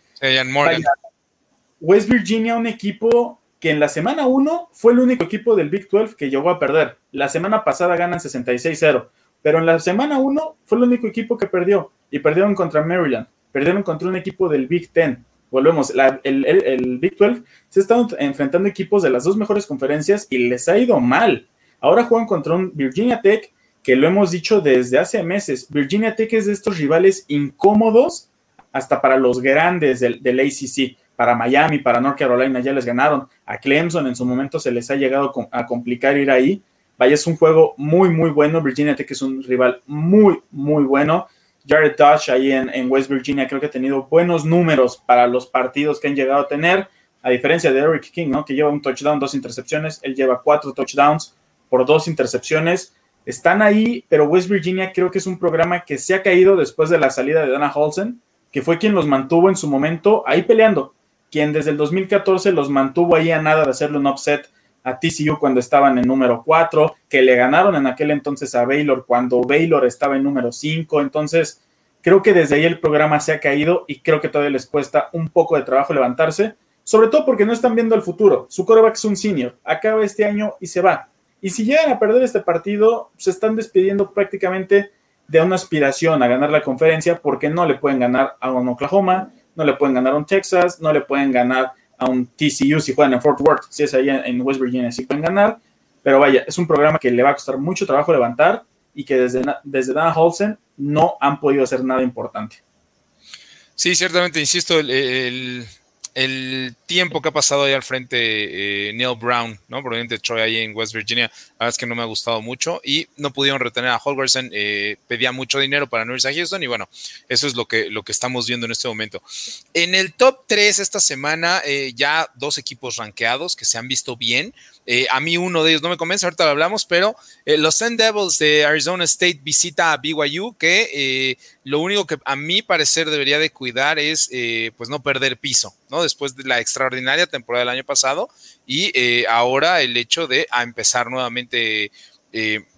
West Virginia, un equipo que en la semana 1 fue el único equipo del Big 12 que llegó a perder. La semana pasada ganan 66-0, pero en la semana 1 fue el único equipo que perdió y perdieron contra Maryland, perdieron contra un equipo del Big 10. Volvemos, el, el Big 12 se está enfrentando equipos de las dos mejores conferencias y les ha ido mal. Ahora juegan contra un Virginia Tech, que lo hemos dicho desde hace meses. Virginia Tech es de estos rivales incómodos hasta para los grandes del, ACC. Para Miami, para North Carolina ya les ganaron. A Clemson en su momento se les ha llegado a complicar ir ahí. Vaya, es un juego muy, muy bueno. Virginia Tech es un rival muy, muy bueno. Jared Dodge ahí en, en, West Virginia creo que ha tenido buenos números para los partidos que han llegado a tener, a diferencia de Eric King, ¿no? que lleva un touchdown, dos intercepciones, él lleva cuatro touchdowns, por dos intercepciones. Están ahí, pero West Virginia creo que es un programa que se ha caído después de la salida de Dana Holsen, que fue quien los mantuvo en su momento ahí peleando, quien desde el 2014 los mantuvo ahí a nada de hacerle un upset a TCU cuando estaban en número 4, que le ganaron en aquel entonces a Baylor cuando Baylor estaba en número 5. Entonces, creo que desde ahí el programa se ha caído y creo que todavía les cuesta un poco de trabajo levantarse, sobre todo porque no están viendo el futuro. Su coreback es un senior, acaba este año y se va. Y si llegan a perder este partido, se están despidiendo prácticamente de una aspiración a ganar la conferencia porque no le pueden ganar a un Oklahoma, no le pueden ganar a un Texas, no le pueden ganar a un TCU si juegan en Fort Worth, si es allá en West Virginia, sí pueden ganar. Pero vaya, es un programa que le va a costar mucho trabajo levantar y que desde, desde Dana Holsen no han podido hacer nada importante. Sí, ciertamente, insisto, el, el tiempo que ha pasado ahí al frente eh, Neil Brown, ¿no? Proveniente de Troy ahí en West Virginia, la es que no me ha gustado mucho y no pudieron retener a Holgerson, eh, pedía mucho dinero para no irse a Houston y bueno, eso es lo que, lo que estamos viendo en este momento. En el top 3 esta semana, eh, ya dos equipos rankeados que se han visto bien, eh, a mí uno de ellos no me convence, ahorita lo hablamos, pero eh, los Sun Devils de Arizona State visita a BYU, que eh, lo único que a mi parecer debería de cuidar es pues no perder piso, ¿no? Después de la extraordinaria temporada del año pasado y ahora el hecho de empezar nuevamente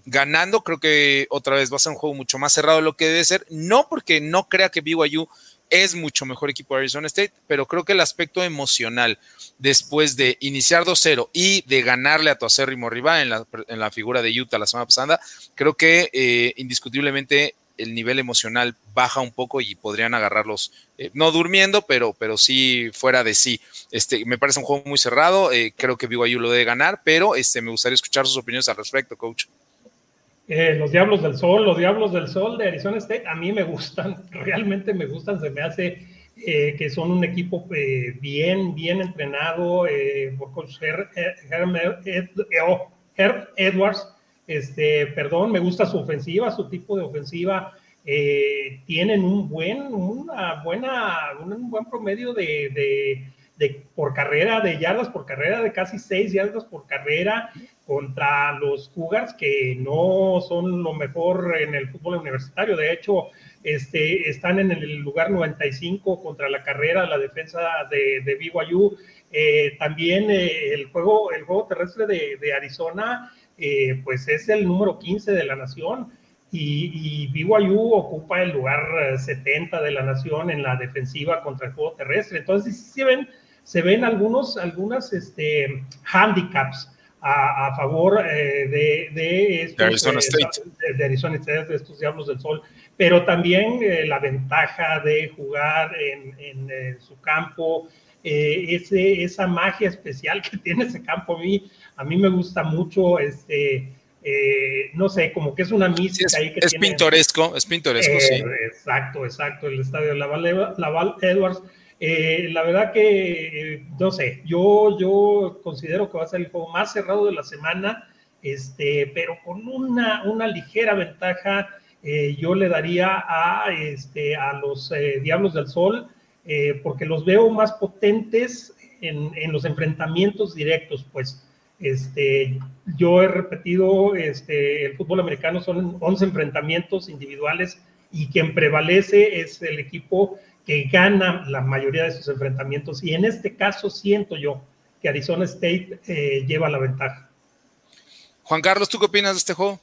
ganando, creo que otra vez va a ser un juego mucho más cerrado de lo que debe ser, no porque no crea que BYU es mucho mejor equipo de Arizona State, pero creo que el aspecto emocional después de iniciar 2-0 y de ganarle a tu acérrimo rival en la, en la, figura de Utah la semana pasada, creo que eh, indiscutiblemente el nivel emocional baja un poco y podrían agarrarlos, eh, no durmiendo, pero, pero sí fuera de sí. Este, me parece un juego muy cerrado, eh, creo que BYU lo debe ganar, pero este, me gustaría escuchar sus opiniones al respecto, coach. Eh, los Diablos del Sol, los Diablos del Sol de Arizona State, a mí me gustan, realmente me gustan, se me hace que son un equipo bien, bien entrenado por oh, Edwards, este, perdón, me gusta su ofensiva, su tipo de ofensiva. Eh, tienen un buen, una buena, un buen promedio de, por carrera, de yardas por carrera, de casi seis yardas por carrera contra los Cougars, que no son lo mejor en el fútbol universitario. De hecho, este, están en el lugar 95 contra la carrera, la defensa de, de BYU. Eh, también eh, el, juego, el juego terrestre de, de Arizona eh, pues es el número 15 de la nación y, y, BYU ocupa el lugar 70 eh, de la nación en la defensiva contra el juego terrestre. Entonces, sí se ven, se ven algunos, algunas este, handicaps a, favor eh, de, de, estos, Arizona State. De, Arizona State, de estos Diablos del Sol, pero también la ventaja de jugar en, en su campo, ese, esa magia especial que tiene ese campo a mí a mí me gusta mucho, este, eh, no sé, como que es una mística es, ahí que Es pintoresco, es pintoresco, sí. Eh, exacto, exacto, el estadio Laval, Laval Edwards. Eh, la verdad que, no sé, yo, yo considero que va a ser el juego más cerrado de la semana, este, pero con una, una ligera ventaja, yo le daría a, este, a los Diablos del Sol, porque los veo más potentes en, en los enfrentamientos directos, pues. Este, yo he repetido, este, el fútbol americano son 11 enfrentamientos individuales y quien prevalece es el equipo que gana la mayoría de sus enfrentamientos. Y en este caso siento yo que Arizona State eh, lleva la ventaja. Juan Carlos, ¿tú qué opinas de este juego?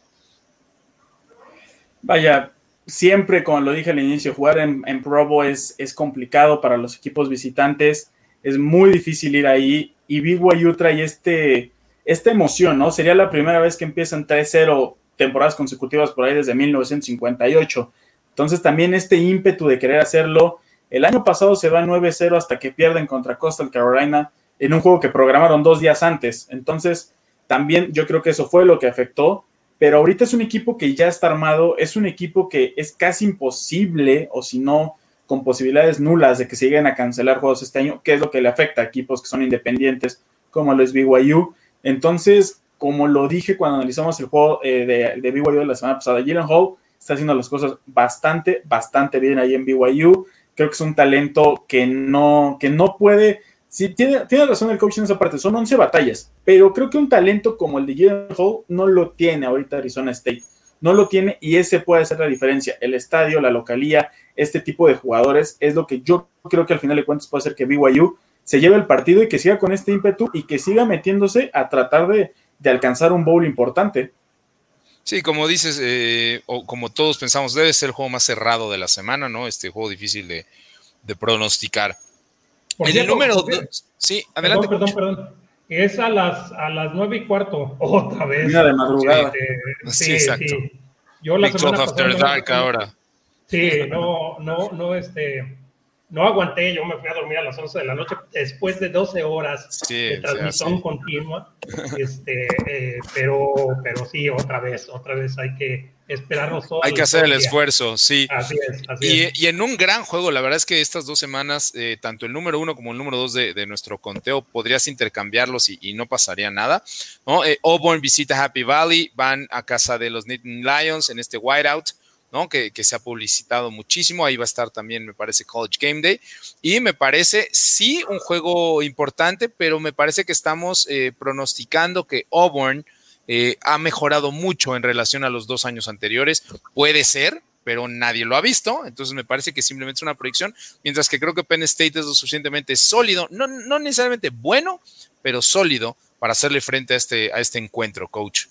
Vaya, siempre, como lo dije al inicio, jugar en, en Provo es, es complicado para los equipos visitantes. Es muy difícil ir ahí. Y BYU trae este, esta emoción, ¿no? Sería la primera vez que empiezan 3-0 temporadas consecutivas por ahí desde 1958. Entonces también este ímpetu de querer hacerlo. El año pasado se va 9-0 hasta que pierden contra Coastal Carolina en un juego que programaron dos días antes. Entonces también yo creo que eso fue lo que afectó. Pero ahorita es un equipo que ya está armado, es un equipo que es casi imposible, o si no, con posibilidades nulas de que se lleguen a cancelar juegos este año, que es lo que le afecta a equipos que son independientes como los BYU. Entonces, como lo dije cuando analizamos el juego eh, de, de, BYU de la semana pasada, Jalen Hall está haciendo las cosas bastante, bastante bien ahí en BYU. Creo que es un talento que no, que no puede. Sí, tiene, tiene razón el coach en esa parte, son 11 batallas, pero creo que un talento como el de Jalen Hall no lo tiene ahorita Arizona State. No lo tiene y ese puede ser la diferencia. El estadio, la localía, este tipo de jugadores es lo que yo creo que al final de cuentas puede hacer que BYU se lleve el partido y que siga con este ímpetu y que siga metiéndose a tratar de, alcanzar un bowl importante. Sí, como dices, eh, o como todos pensamos, debe ser el juego más cerrado de la semana, ¿no? Este juego difícil de, pronosticar. en el número dos, sí, adelante. Perdón, perdón, perdón. Es a las, a las nueve y cuarto, otra vez. Mira de madrugada. Sí, sí, exacto. Yo la semana After Dark ahora. Sí, no, no, no, este no aguanté, yo me fui a dormir a las 11 de la noche después de 12 horas de transmisión continua. Este, eh, pero, pero sí, otra vez, otra vez hay que esperarnos todo. Hay que hacer el esfuerzo, sí. Así es, así y, es. y, en un gran juego, la verdad es que estas dos semanas, eh, tanto el número uno como el número dos de, de nuestro conteo, podrías intercambiarlos y, y no pasaría nada. ¿no? Eh, Auburn visita Happy Valley, van a casa de los Nittany Lions en este whiteout. ¿No? Que, se ha publicitado muchísimo. Ahí va a estar también, me parece, College Game Day. Y me parece, sí, un juego importante, pero me parece que estamos eh, pronosticando que Auburn eh, ha mejorado mucho en relación a los dos años anteriores. Puede ser, pero nadie lo ha visto. Entonces me parece que simplemente es una proyección. Mientras que creo que Penn State es lo suficientemente sólido, no, no necesariamente bueno, pero sólido para hacerle frente a este, a este encuentro, coach.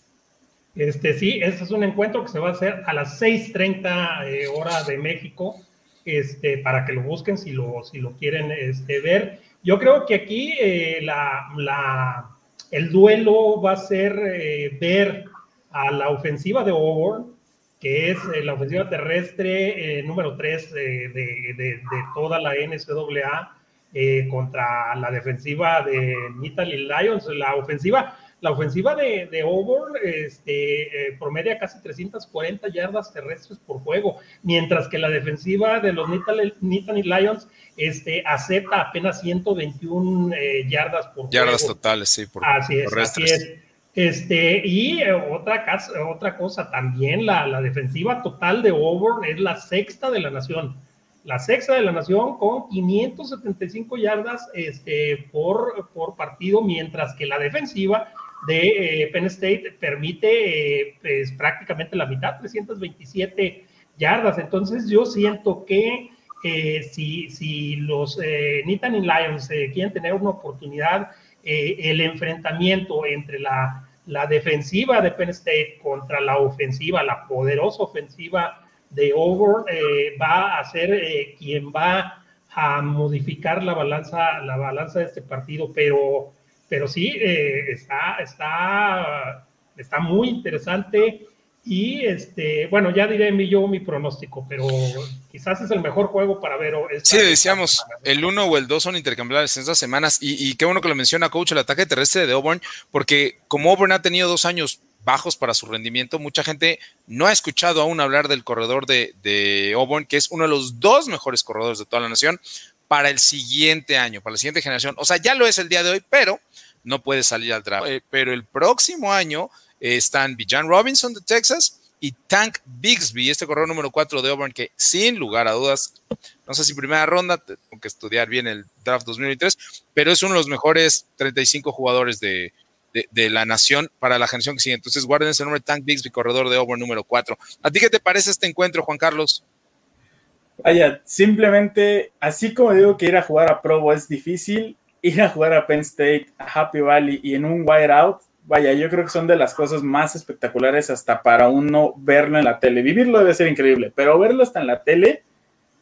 Este, sí, este es un encuentro que se va a hacer a las 6:30 eh, hora de México, este, para que lo busquen si lo, si lo quieren este, ver. Yo creo que aquí eh, la, la, el duelo va a ser eh, ver a la ofensiva de Auburn que es la ofensiva terrestre número 3 de, de, toda la NCAA contra la defensiva de Italy Lions. La ofensiva la ofensiva de, de Auburn este, eh, promedia casi 340 yardas terrestres por juego, mientras que la defensiva de los Nittany Lions este, acepta apenas 121 eh, yardas por juego. Yardas totales, sí, por Así es, así es. Este, y eh, otra, otra cosa también, la, la defensiva total de Auburn es la sexta de la nación la sexta de la nación con 575 yardas este, por, por partido, mientras que la defensiva de eh, Penn State permite eh, pues, prácticamente la mitad, 327 yardas. Entonces yo siento que eh, si, si, los Nittany Lions quieren tener una oportunidad, el enfrentamiento entre la, la, defensiva de Penn State contra la ofensiva, la poderosa ofensiva de Over, va a ser quien va a modificar la balanza, la balanza de este partido, pero pero sí, eh, está, está, está muy interesante. Y este, bueno, ya diré mi, yo mi pronóstico, pero quizás es el mejor juego para ver. sí, decíamos, el 1 o el 2 son intercambiables en estas semanas. Y, qué bueno que lo menciona, coach, el ataque terrestre de Auburn, porque como Auburn ha tenido dos años bajos para su rendimiento, mucha gente no ha escuchado aún hablar del corredor de, de Auburn, que es uno de los dos mejores corredores de toda la nación para el siguiente año, para la siguiente generación. O sea, ya lo es el día de hoy, pero no puede salir al draft. Eh, pero el próximo año están Bijan Robinson de Texas y Tank Bigsby, este corredor número 4 de Auburn, que sin lugar a dudas, no sé si primera ronda, tengo que estudiar bien el draft 2023, pero es uno de los mejores 35 jugadores de, la nación para la generación que sigue. Entonces, guarden ese nombre, Tank Bigsby, corredor de Auburn número 4. ¿A ti qué te parece este encuentro, Juan Carlos? Vaya, simplemente, así como digo que ir a jugar a Provo es difícil, ir a jugar a Penn State, a Happy Valley y en un wide out, vaya, yo creo que son de las cosas más espectaculares hasta para uno verlo en la tele. Vivirlo debe ser increíble, pero verlo hasta en la tele,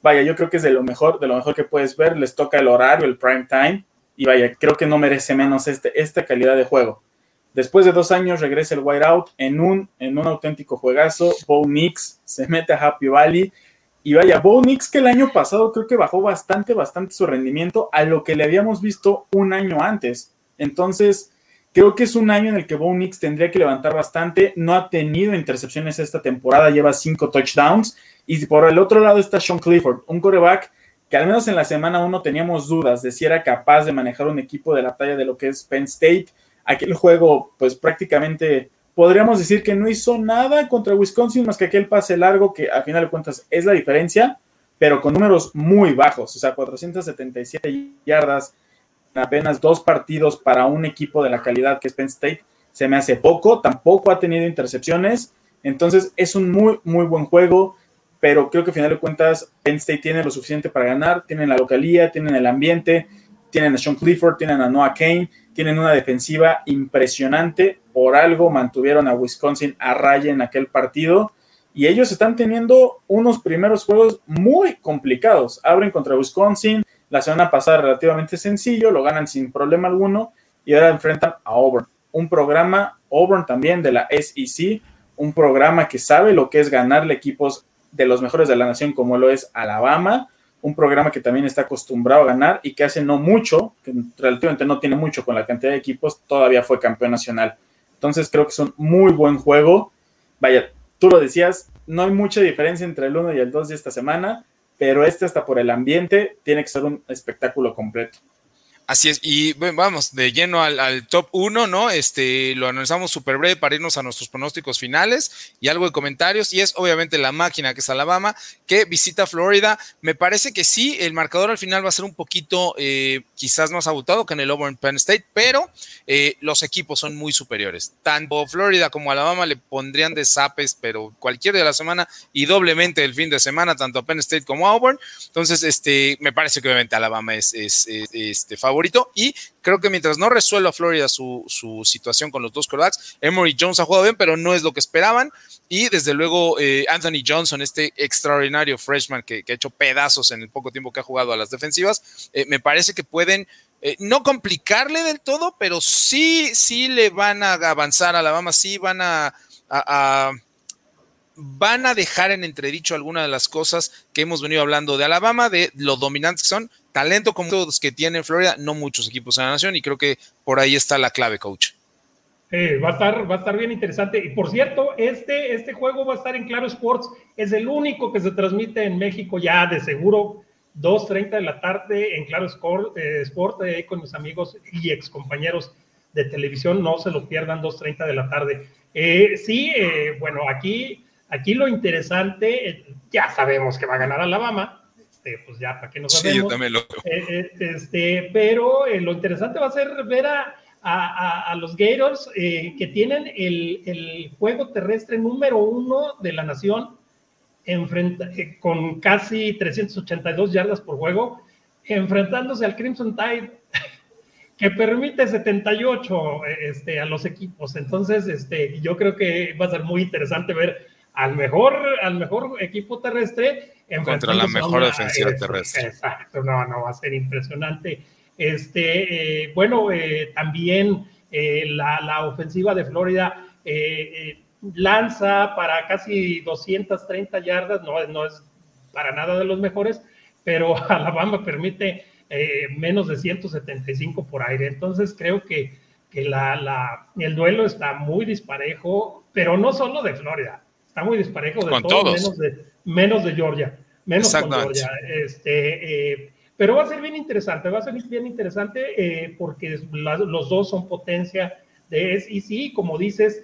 vaya, yo creo que es de lo mejor, de lo mejor que puedes ver. Les toca el horario, el prime time, y vaya, creo que no merece menos este, esta calidad de juego. Después de dos años regresa el White Out en un, en un auténtico juegazo. Bo Nix se mete a Happy Valley y vaya, Bo Nix que el año pasado creo que bajó bastante, bastante su rendimiento a lo que le habíamos visto un año antes. Entonces, creo que es un año en el que Bo Nix tendría que levantar bastante. No ha tenido intercepciones esta temporada, lleva cinco touchdowns. Y por el otro lado está Sean Clifford, un coreback que al menos en la semana uno teníamos dudas de si era capaz de manejar un equipo de la talla de lo que es Penn State. Aquel juego, pues prácticamente podríamos decir que no hizo nada contra Wisconsin más que aquel pase largo que a final de cuentas es la diferencia, pero con números muy bajos, o sea, 477 yardas en apenas dos partidos para un equipo de la calidad que es Penn State, se me hace poco, tampoco ha tenido intercepciones, entonces es un muy, muy buen juego, pero creo que a final de cuentas Penn State tiene lo suficiente para ganar, tienen la localía, tienen el ambiente, tienen a Sean Clifford, tienen a Noah Kane, tienen una defensiva impresionante. Por algo mantuvieron a Wisconsin a raya en aquel partido. Y ellos están teniendo unos primeros juegos muy complicados. Abren contra Wisconsin, la semana pasada relativamente sencillo, lo ganan sin problema alguno. Y ahora enfrentan a Auburn. Un programa, Auburn también de la SEC, un programa que sabe lo que es ganarle equipos de los mejores de la nación, como lo es Alabama un programa que también está acostumbrado a ganar y que hace no mucho, que relativamente no tiene mucho con la cantidad de equipos, todavía fue campeón nacional. Entonces creo que es un muy buen juego. Vaya, tú lo decías, no hay mucha diferencia entre el 1 y el 2 de esta semana, pero este hasta por el ambiente tiene que ser un espectáculo completo. Así es, y vamos de lleno al, top 1, ¿no? Este, lo analizamos súper breve para irnos a nuestros pronósticos finales y algo de comentarios. Y es obviamente la máquina que es Alabama, que visita Florida. Me parece que sí, el marcador al final va a ser un poquito eh, quizás más abultado que en el Auburn Penn State, pero eh, los equipos son muy superiores. Tanto Florida como Alabama le pondrían de zapes, pero cualquier de la semana y doblemente el fin de semana, tanto a Penn State como a Auburn. Entonces, este, me parece que obviamente Alabama es, es, es este, favorito y creo que mientras no resuelva Florida su, situación con los dos quarterbacks, Emory Jones ha jugado bien, pero no es lo que esperaban. Y desde luego eh, Anthony Johnson, este extraordinario freshman que, ha hecho pedazos en el poco tiempo que ha jugado a las defensivas, eh, me parece que pueden eh, no complicarle del todo, pero sí, sí le van a avanzar a Alabama, sí van a, van a dejar en entredicho algunas de las cosas que hemos venido hablando de Alabama, de lo dominantes que son, talento como todos que tiene Florida, no muchos equipos en la nación, y creo que por ahí está la clave, coach. Eh, va, a estar, va a estar bien interesante. Y por cierto, este, este juego va a estar en Claro Sports. Es el único que se transmite en México ya de seguro. 2.30 de la tarde en Claro Sport, eh, Sport eh, con mis amigos y ex compañeros de televisión. No se lo pierdan, 2.30 de la tarde. sí, bueno, aquí, aquí lo interesante, ya sabemos que va a ganar Alabama. Este, pues ya, ¿para qué nos sabemos? Sí, yo también lo este, Pero lo interesante va a ser ver a a, los Gators eh, que tienen el, juego terrestre número uno de la nación enfrenta, eh, con casi 382 yardas por juego, enfrentándose al Crimson Tide que permite 78 este, a los equipos. Entonces, este, yo creo que va a ser muy interesante ver al mejor, al mejor equipo terrestre contra la mejor defensiva terrestre. Exacto, no, no, va a ser impresionante. Este, eh, bueno, eh, también eh, la, ofensiva de Florida lanza para casi 230 yardas, no, no es para nada de los mejores, pero Alabama permite menos de 175 por aire. Entonces creo que, que la, el duelo está muy disparejo, pero no solo de Florida, está muy disparejo de todos, Menos, de, menos de Georgia. Menos con Georgia. Este, pero va a ser bien interesante, va a ser bien interesante eh, porque los dos son potencia de y sí, como dices,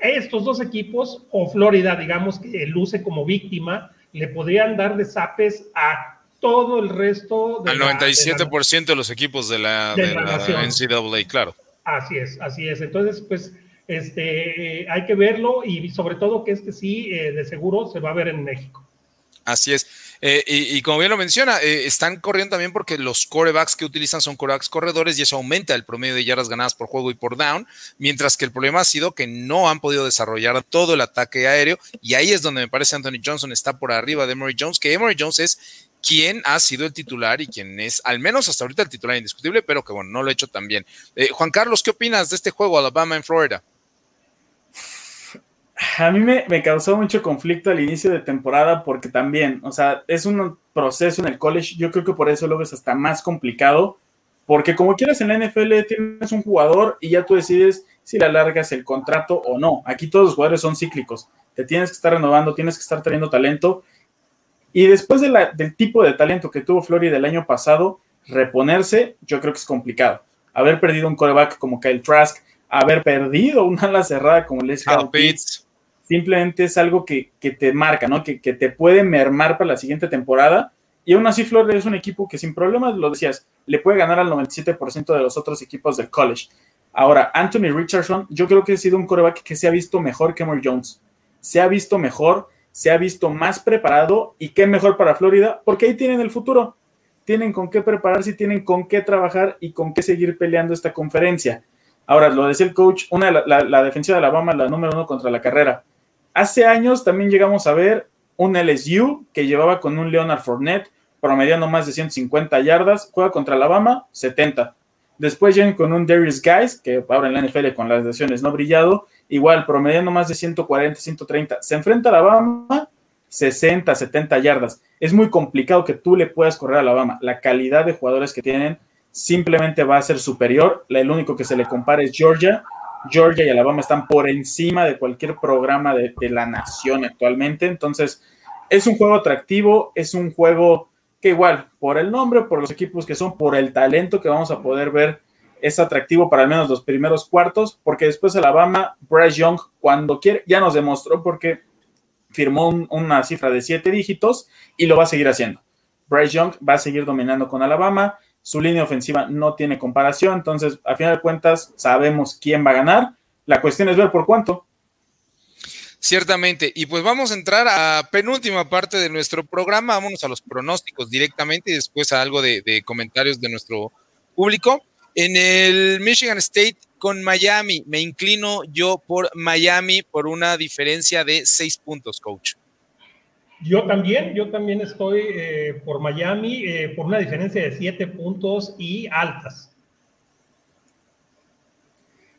estos dos equipos, o Florida, digamos, que luce como víctima, le podrían dar de zapes a todo el resto. De Al 97% de, los equipos de la, de NCAA, claro. Así es, así es. Entonces, pues, este, eh, hay que verlo y sobre todo que este sí, eh, de seguro, se va a ver en México. Así es. Eh, y, como bien lo menciona, están corriendo también porque los corebacks que utilizan son corebacks corredores y eso aumenta el promedio de yardas ganadas por juego y por down, mientras que el problema ha sido que no han podido desarrollar todo el ataque aéreo y ahí es donde me parece Anthony Johnson está por arriba de Emory Jones, que Emory Jones es quien ha sido el titular y quien es, al menos hasta ahorita, el titular indiscutible, pero que bueno, no lo he hecho tan bien. Juan Carlos, ¿qué opinas de este juego Alabama en Florida? A mí me, causó mucho conflicto al inicio de temporada porque también, o sea, es un proceso en el college, yo creo que por eso luego es hasta más complicado, porque como quieras en la NFL tienes un jugador y ya tú decides si le alargas el contrato o no. Aquí todos los jugadores son cíclicos, te tienes que estar renovando, tienes que estar teniendo talento. Y después de del tipo de talento que tuvo Florida el año pasado, reponerse, yo creo que es complicado. Haber perdido un coreback como Kyle Trask, haber perdido una ala cerrada como Les Pitts, simplemente es algo que, te marca, ¿no? Que, te puede mermar para la siguiente temporada. Y aún así, Florida es un equipo que sin problemas, lo decías, le puede ganar al 97% de los otros equipos del college. Ahora, Anthony Richardson, yo creo que ha sido un coreback que se ha visto mejor que Emory Jones. Se ha visto mejor, se ha visto más preparado y qué mejor para Florida, porque ahí tienen el futuro. Tienen con qué prepararse, tienen con qué trabajar y con qué seguir peleando esta conferencia. Ahora, lo decía el coach, una la, la defensiva de Alabama, la número uno contra la carrera Hace años también llegamos a ver un LSU que llevaba con un Leonard Fournette promediando más de 150 yardas, juega contra Alabama, 70. Después llegan con un Darius Guys, que ahora en la NFL con las lesiones no brillado, igual promediando más de 140, 130. Se enfrenta a Alabama, 60, 70 yardas. Es muy complicado que tú le puedas correr a Alabama. La calidad de jugadores que tienen simplemente va a ser superior. El único que se le compara es Georgia, Georgia y Alabama están por encima de cualquier programa de, la nación actualmente. Entonces, es un juego atractivo, es un juego que igual, por el nombre, por los equipos que son, por el talento que vamos a poder ver, es atractivo para al menos los primeros cuartos, porque después Alabama, Bryce Young, cuando quiere, ya nos demostró porque firmó una cifra de siete dígitos y lo va a seguir haciendo. Bryce Young va a seguir dominando con Alabama su línea ofensiva no tiene comparación, entonces a final de cuentas sabemos quién va a ganar. La cuestión es ver por cuánto. Ciertamente. Y pues vamos a entrar a penúltima parte de nuestro programa. Vámonos a los pronósticos directamente y después a algo de, de, comentarios de nuestro público. En el Michigan State con Miami, me inclino yo por Miami por una diferencia de seis puntos, coach. Yo también, yo también estoy eh, por Miami eh, por una diferencia de siete puntos y altas.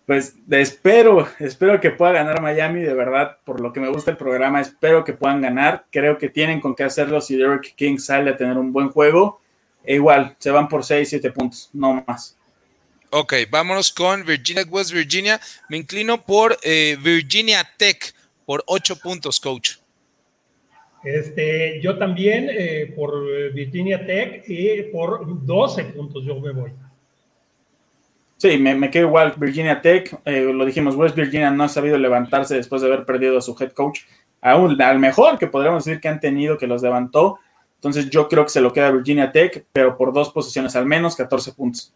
Pues espero, espero que pueda ganar Miami, de verdad, por lo que me gusta el programa, espero que puedan ganar. Creo que tienen con qué hacerlo si Derek King sale a tener un buen juego. E igual, se van por 6, 7 puntos, no más. Ok, vámonos con Virginia, West Virginia. Me inclino por eh, Virginia Tech por 8 puntos, coach. Este, yo también eh, por Virginia Tech y por 12 puntos yo me voy. Sí, me, quedo igual. Virginia Tech, eh, lo dijimos, West Virginia no ha sabido levantarse después de haber perdido a su head coach. Aún al mejor que podríamos decir que han tenido, que los levantó. Entonces yo creo que se lo queda Virginia Tech, pero por dos posiciones al menos, 14 puntos.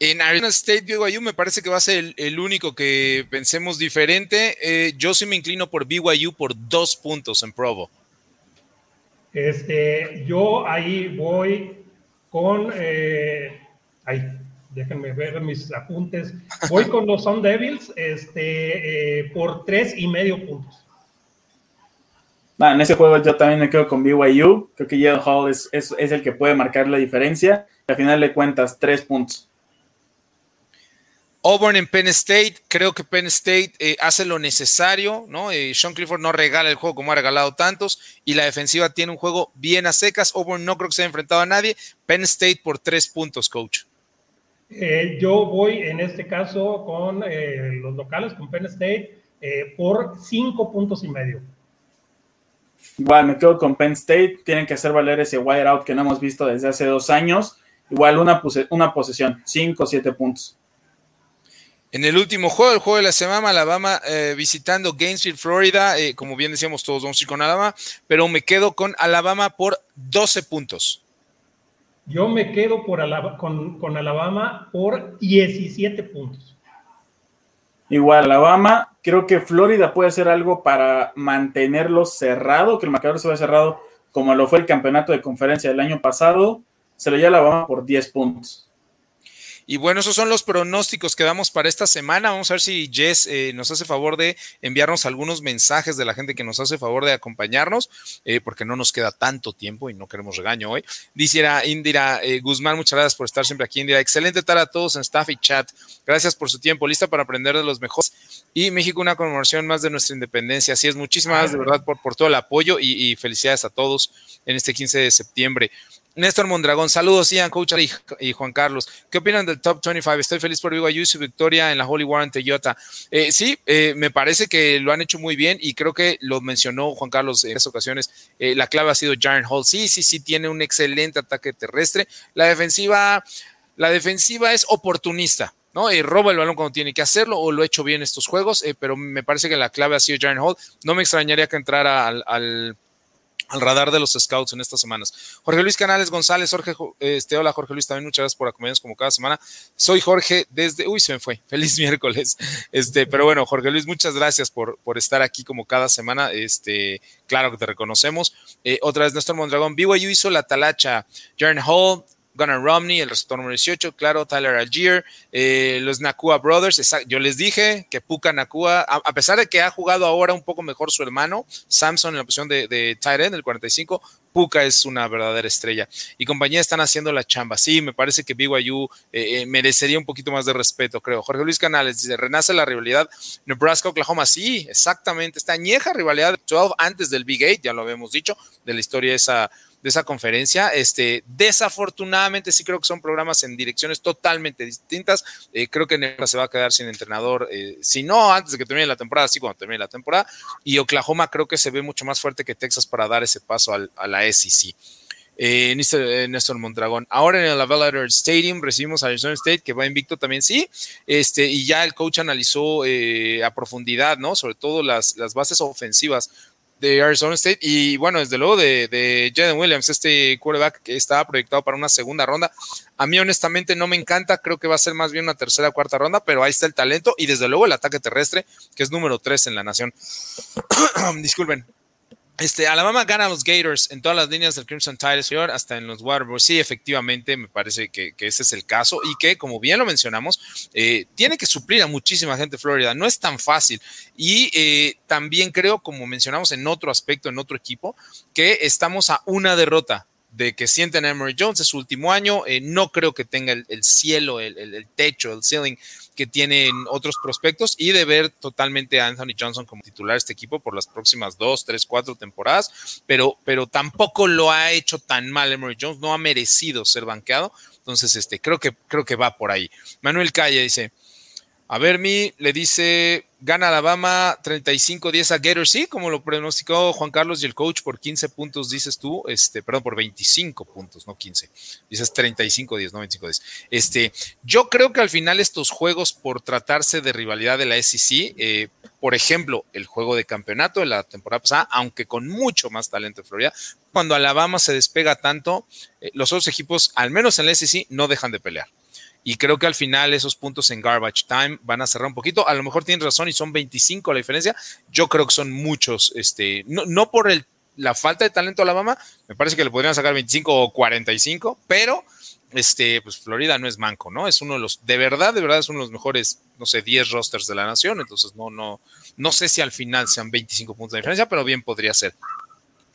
En Arizona State BYU me parece que va a ser el, único que pensemos diferente. Eh, yo sí me inclino por BYU por dos puntos en Provo. Este, yo ahí voy con, eh, ahí, déjenme ver mis apuntes. Voy con los Sun Devils este, eh, por tres y medio puntos. en ese juego yo también me quedo con BYU. Creo que Yale Hall es, es, el que puede marcar la diferencia. Al final de cuentas, tres puntos. Auburn en Penn State, creo que Penn State eh, hace lo necesario, ¿no? Eh, Sean Clifford no regala el juego como ha regalado tantos y la defensiva tiene un juego bien a secas. Auburn no creo que se haya enfrentado a nadie. Penn State por tres puntos, coach. Eh, yo voy en este caso con los locales, con Penn State, por cinco puntos y medio. Igual me quedo con Penn State, tienen que hacer valer ese wire out que no hemos visto desde hace dos años. Igual una, una posesión, cinco o siete puntos. En el último juego, el juego de la semana, Alabama eh, visitando Gainesville, Florida. Eh, como bien decíamos, todos vamos a ir con Alabama, pero me quedo con Alabama por 12 puntos. Yo me quedo por con, con, Alabama por 17 puntos. Igual, Alabama, creo que Florida puede hacer algo para mantenerlo cerrado, que el marcador se vea cerrado como lo fue el campeonato de conferencia del año pasado. Se lo lleva Alabama por 10 puntos. Y bueno, esos son los pronósticos que damos para esta semana. Vamos a ver si Jess eh, nos hace favor de enviarnos algunos mensajes de la gente que nos hace favor de acompañarnos, eh, porque no nos queda tanto tiempo y no queremos regaño hoy. Dice Indira eh, Guzmán, muchas gracias por estar siempre aquí, Indira. Excelente tarde a todos en staff y chat. Gracias por su tiempo. Lista para aprender de los mejores. Y México, una conmemoración más de nuestra independencia. Así es, muchísimas gracias de verdad por, por todo el apoyo y, y felicidades a todos en este 15 de septiembre. Néstor Mondragón, saludos, Ian, Coach y, Juan Carlos. ¿Qué opinan del Top 25? Estoy feliz por BYU y su victoria en la Holy War ante Utah. Eh, sí, eh, me parece que lo han hecho muy bien y creo que lo mencionó Juan Carlos en esas ocasiones. Eh, la clave ha sido Jaren Hall. Sí, sí, sí, tiene un excelente ataque terrestre. La defensiva, la defensiva es oportunista. ¿no? Y roba el balón cuando tiene que hacerlo, o lo ha hecho bien estos juegos, pero me parece que la clave ha sido Jaren Hall. No me extrañaría que entrara al radar de los scouts en estas semanas. Jorge Luis Canales González, Jorge, este, hola Jorge Luis, también muchas gracias por acompañarnos como cada semana. Soy Jorge desde, uy, se me fue, feliz miércoles. Este, pero bueno, Jorge Luis, muchas gracias por, por estar aquí como cada semana. Este, claro que te reconocemos. Eh, otra vez Néstor Mondragón, BYU hizo la talacha, Jaren Hall, Gunnar Romney, el receptor número 18, claro, Tyler Algier, eh, los Nakua Brothers. Yo les dije que Puka Nakua, a, pesar de que ha jugado ahora un poco mejor su hermano, Samson en la posición de, de tight end, el 45, Puka es una verdadera estrella. Y compañía están haciendo la chamba. Sí, me parece que BYU eh, eh, merecería un poquito más de respeto, creo. Jorge Luis Canales dice, renace la rivalidad Nebraska-Oklahoma. Sí, exactamente. Esta añeja rivalidad de 12 antes del Big Eight, ya lo habíamos dicho, de la historia esa de esa conferencia. Este, desafortunadamente sí creo que son programas en direcciones totalmente distintas. Eh, creo que Nebraska se va a quedar sin entrenador, eh, si no antes de que termine la temporada, sí cuando termine la temporada. Y Oklahoma creo que se ve mucho más fuerte que Texas para dar ese paso a la SEC. Eh, Néstor Mondragón. Ahora en el Avalar Stadium recibimos a Arizona State, que va invicto también, sí. Este, y ya el coach analizó a profundidad, ¿no? Sobre todo las bases ofensivas de Arizona State y bueno, desde luego de, de Jaden Williams, este quarterback que estaba proyectado para una segunda ronda. A mí honestamente no me encanta, creo que va a ser más bien una tercera o cuarta ronda, pero ahí está el talento y desde luego el ataque terrestre, que es número tres en la nación. Disculpen. Este, Alabama gana a los Gators en todas las líneas del Crimson Tide, señor, hasta en los Waterboys. Sí, efectivamente, me parece que, ese es el caso y que, como bien lo mencionamos, eh, tiene que suplir a muchísima gente de Florida. No es tan fácil. Y eh, también creo, como mencionamos en otro aspecto, en otro equipo, que estamos a una derrota de que sienten a Emory Jones, es su último año, eh, no creo que tenga el, cielo, el, el, techo, el ceiling que tienen otros prospectos y de ver totalmente a Anthony Johnson como titular de este equipo por las próximas dos, tres, cuatro temporadas, pero, pero tampoco lo ha hecho tan mal Emory Jones, no ha merecido ser banqueado, entonces este, creo, que, creo que va por ahí. Manuel Calle dice, a ver, mi le dice, gana Alabama 35-10 a Gators, sí, como lo pronosticó Juan Carlos y el coach por 15 puntos, dices tú, este, perdón, por 25 puntos, no 15. Dices 35-10, no 25-10. Este, yo creo que al final estos juegos, por tratarse de rivalidad de la SEC, eh, por ejemplo, el juego de campeonato de la temporada pasada, aunque con mucho más talento en Florida, cuando Alabama se despega tanto, eh, los otros equipos, al menos en la SEC, no dejan de pelear. Y creo que al final esos puntos en garbage time van a cerrar un poquito. A lo mejor tienes razón y son 25 la diferencia. Yo creo que son muchos, este, no, no por el, la falta de talento de Alabama, me parece que le podrían sacar 25 o 45, pero este, pues Florida no es manco, ¿no? Es uno de los, de verdad, de verdad es uno de los mejores, no sé, 10 rosters de la nación. Entonces, no, no, no sé si al final sean 25 puntos de diferencia, pero bien podría ser.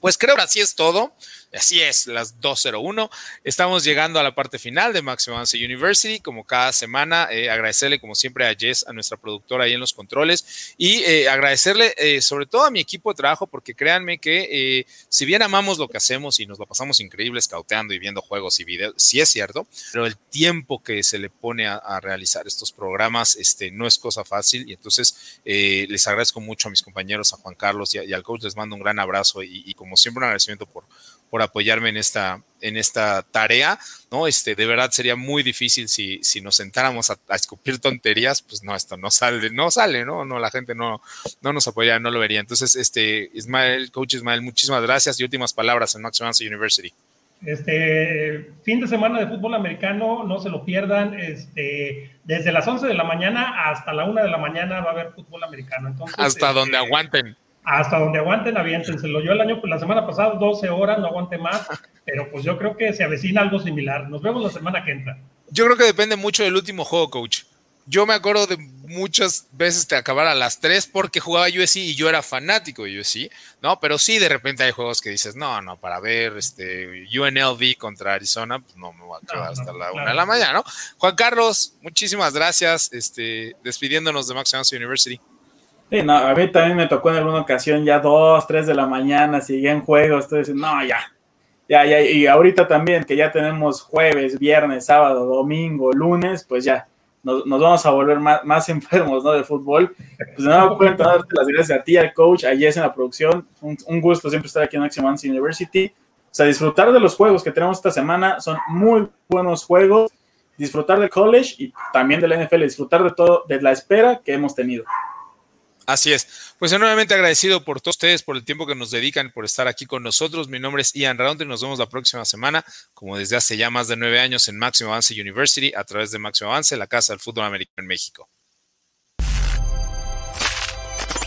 Pues creo que así es todo. Así es, las 2.01. Estamos llegando a la parte final de Maximum Avance University. Como cada semana, eh, agradecerle como siempre a Jess, a nuestra productora ahí en los controles, y eh, agradecerle eh, sobre todo a mi equipo de trabajo, porque créanme que si bien amamos lo que hacemos y nos lo pasamos increíble cauteando y viendo juegos y videos, sí es cierto, pero el tiempo que se le pone a, realizar estos programas este, no es cosa fácil. Y entonces les agradezco mucho a mis compañeros, a Juan Carlos y, al coach, les mando un gran abrazo y, y como siempre un agradecimiento por por apoyarme en esta, en esta tarea, ¿no? Este, de verdad sería muy difícil si, si nos sentáramos a, escupir tonterías, pues no, esto no sale, no sale, ¿no? No, la gente no, no nos apoyaría, no lo vería. Entonces, este, Ismael, coach Ismael, muchísimas gracias y últimas palabras en Max University. Este fin de semana de fútbol americano, no se lo pierdan. Este, desde las 11 de la mañana hasta la 1 de la mañana va a haber fútbol americano. Entonces, hasta donde este, aguanten hasta donde aguanten, aviéntenselo. Yo el año, pues la semana pasada, 12 horas, no aguanté más, pero pues yo creo que se avecina algo similar. Nos vemos la semana que entra. Yo creo que depende mucho del último juego, coach. Yo me acuerdo de muchas veces de acabar a las 3 porque jugaba USC y yo era fanático de USC, ¿no? Pero sí, de repente hay juegos que dices, no, no, para ver este UNLV contra Arizona, pues no me voy a quedar hasta la 1 de la mañana, ¿no? Juan Carlos, muchísimas gracias, este, despidiéndonos de Max University. Sí, no, a mí también me tocó en alguna ocasión ya dos, tres de la mañana, en juegos, entonces, no, ya, ya, ya, y ahorita también que ya tenemos jueves, viernes, sábado, domingo, lunes, pues ya, nos, vamos a volver más, enfermos, ¿no? De fútbol. Pues no cuento darte las gracias a ti, al coach, a Jess en la producción, un, gusto siempre estar aquí en Action University. O sea, disfrutar de los juegos que tenemos esta semana, son muy buenos juegos, disfrutar del college y también de la NFL, disfrutar de todo, de la espera que hemos tenido. Así es. Pues enormemente agradecido por todos ustedes, por el tiempo que nos dedican, por estar aquí con nosotros. Mi nombre es Ian Round y nos vemos la próxima semana, como desde hace ya más de nueve años en Máximo Avance University, a través de Máximo Avance, la Casa del Fútbol Americano en México.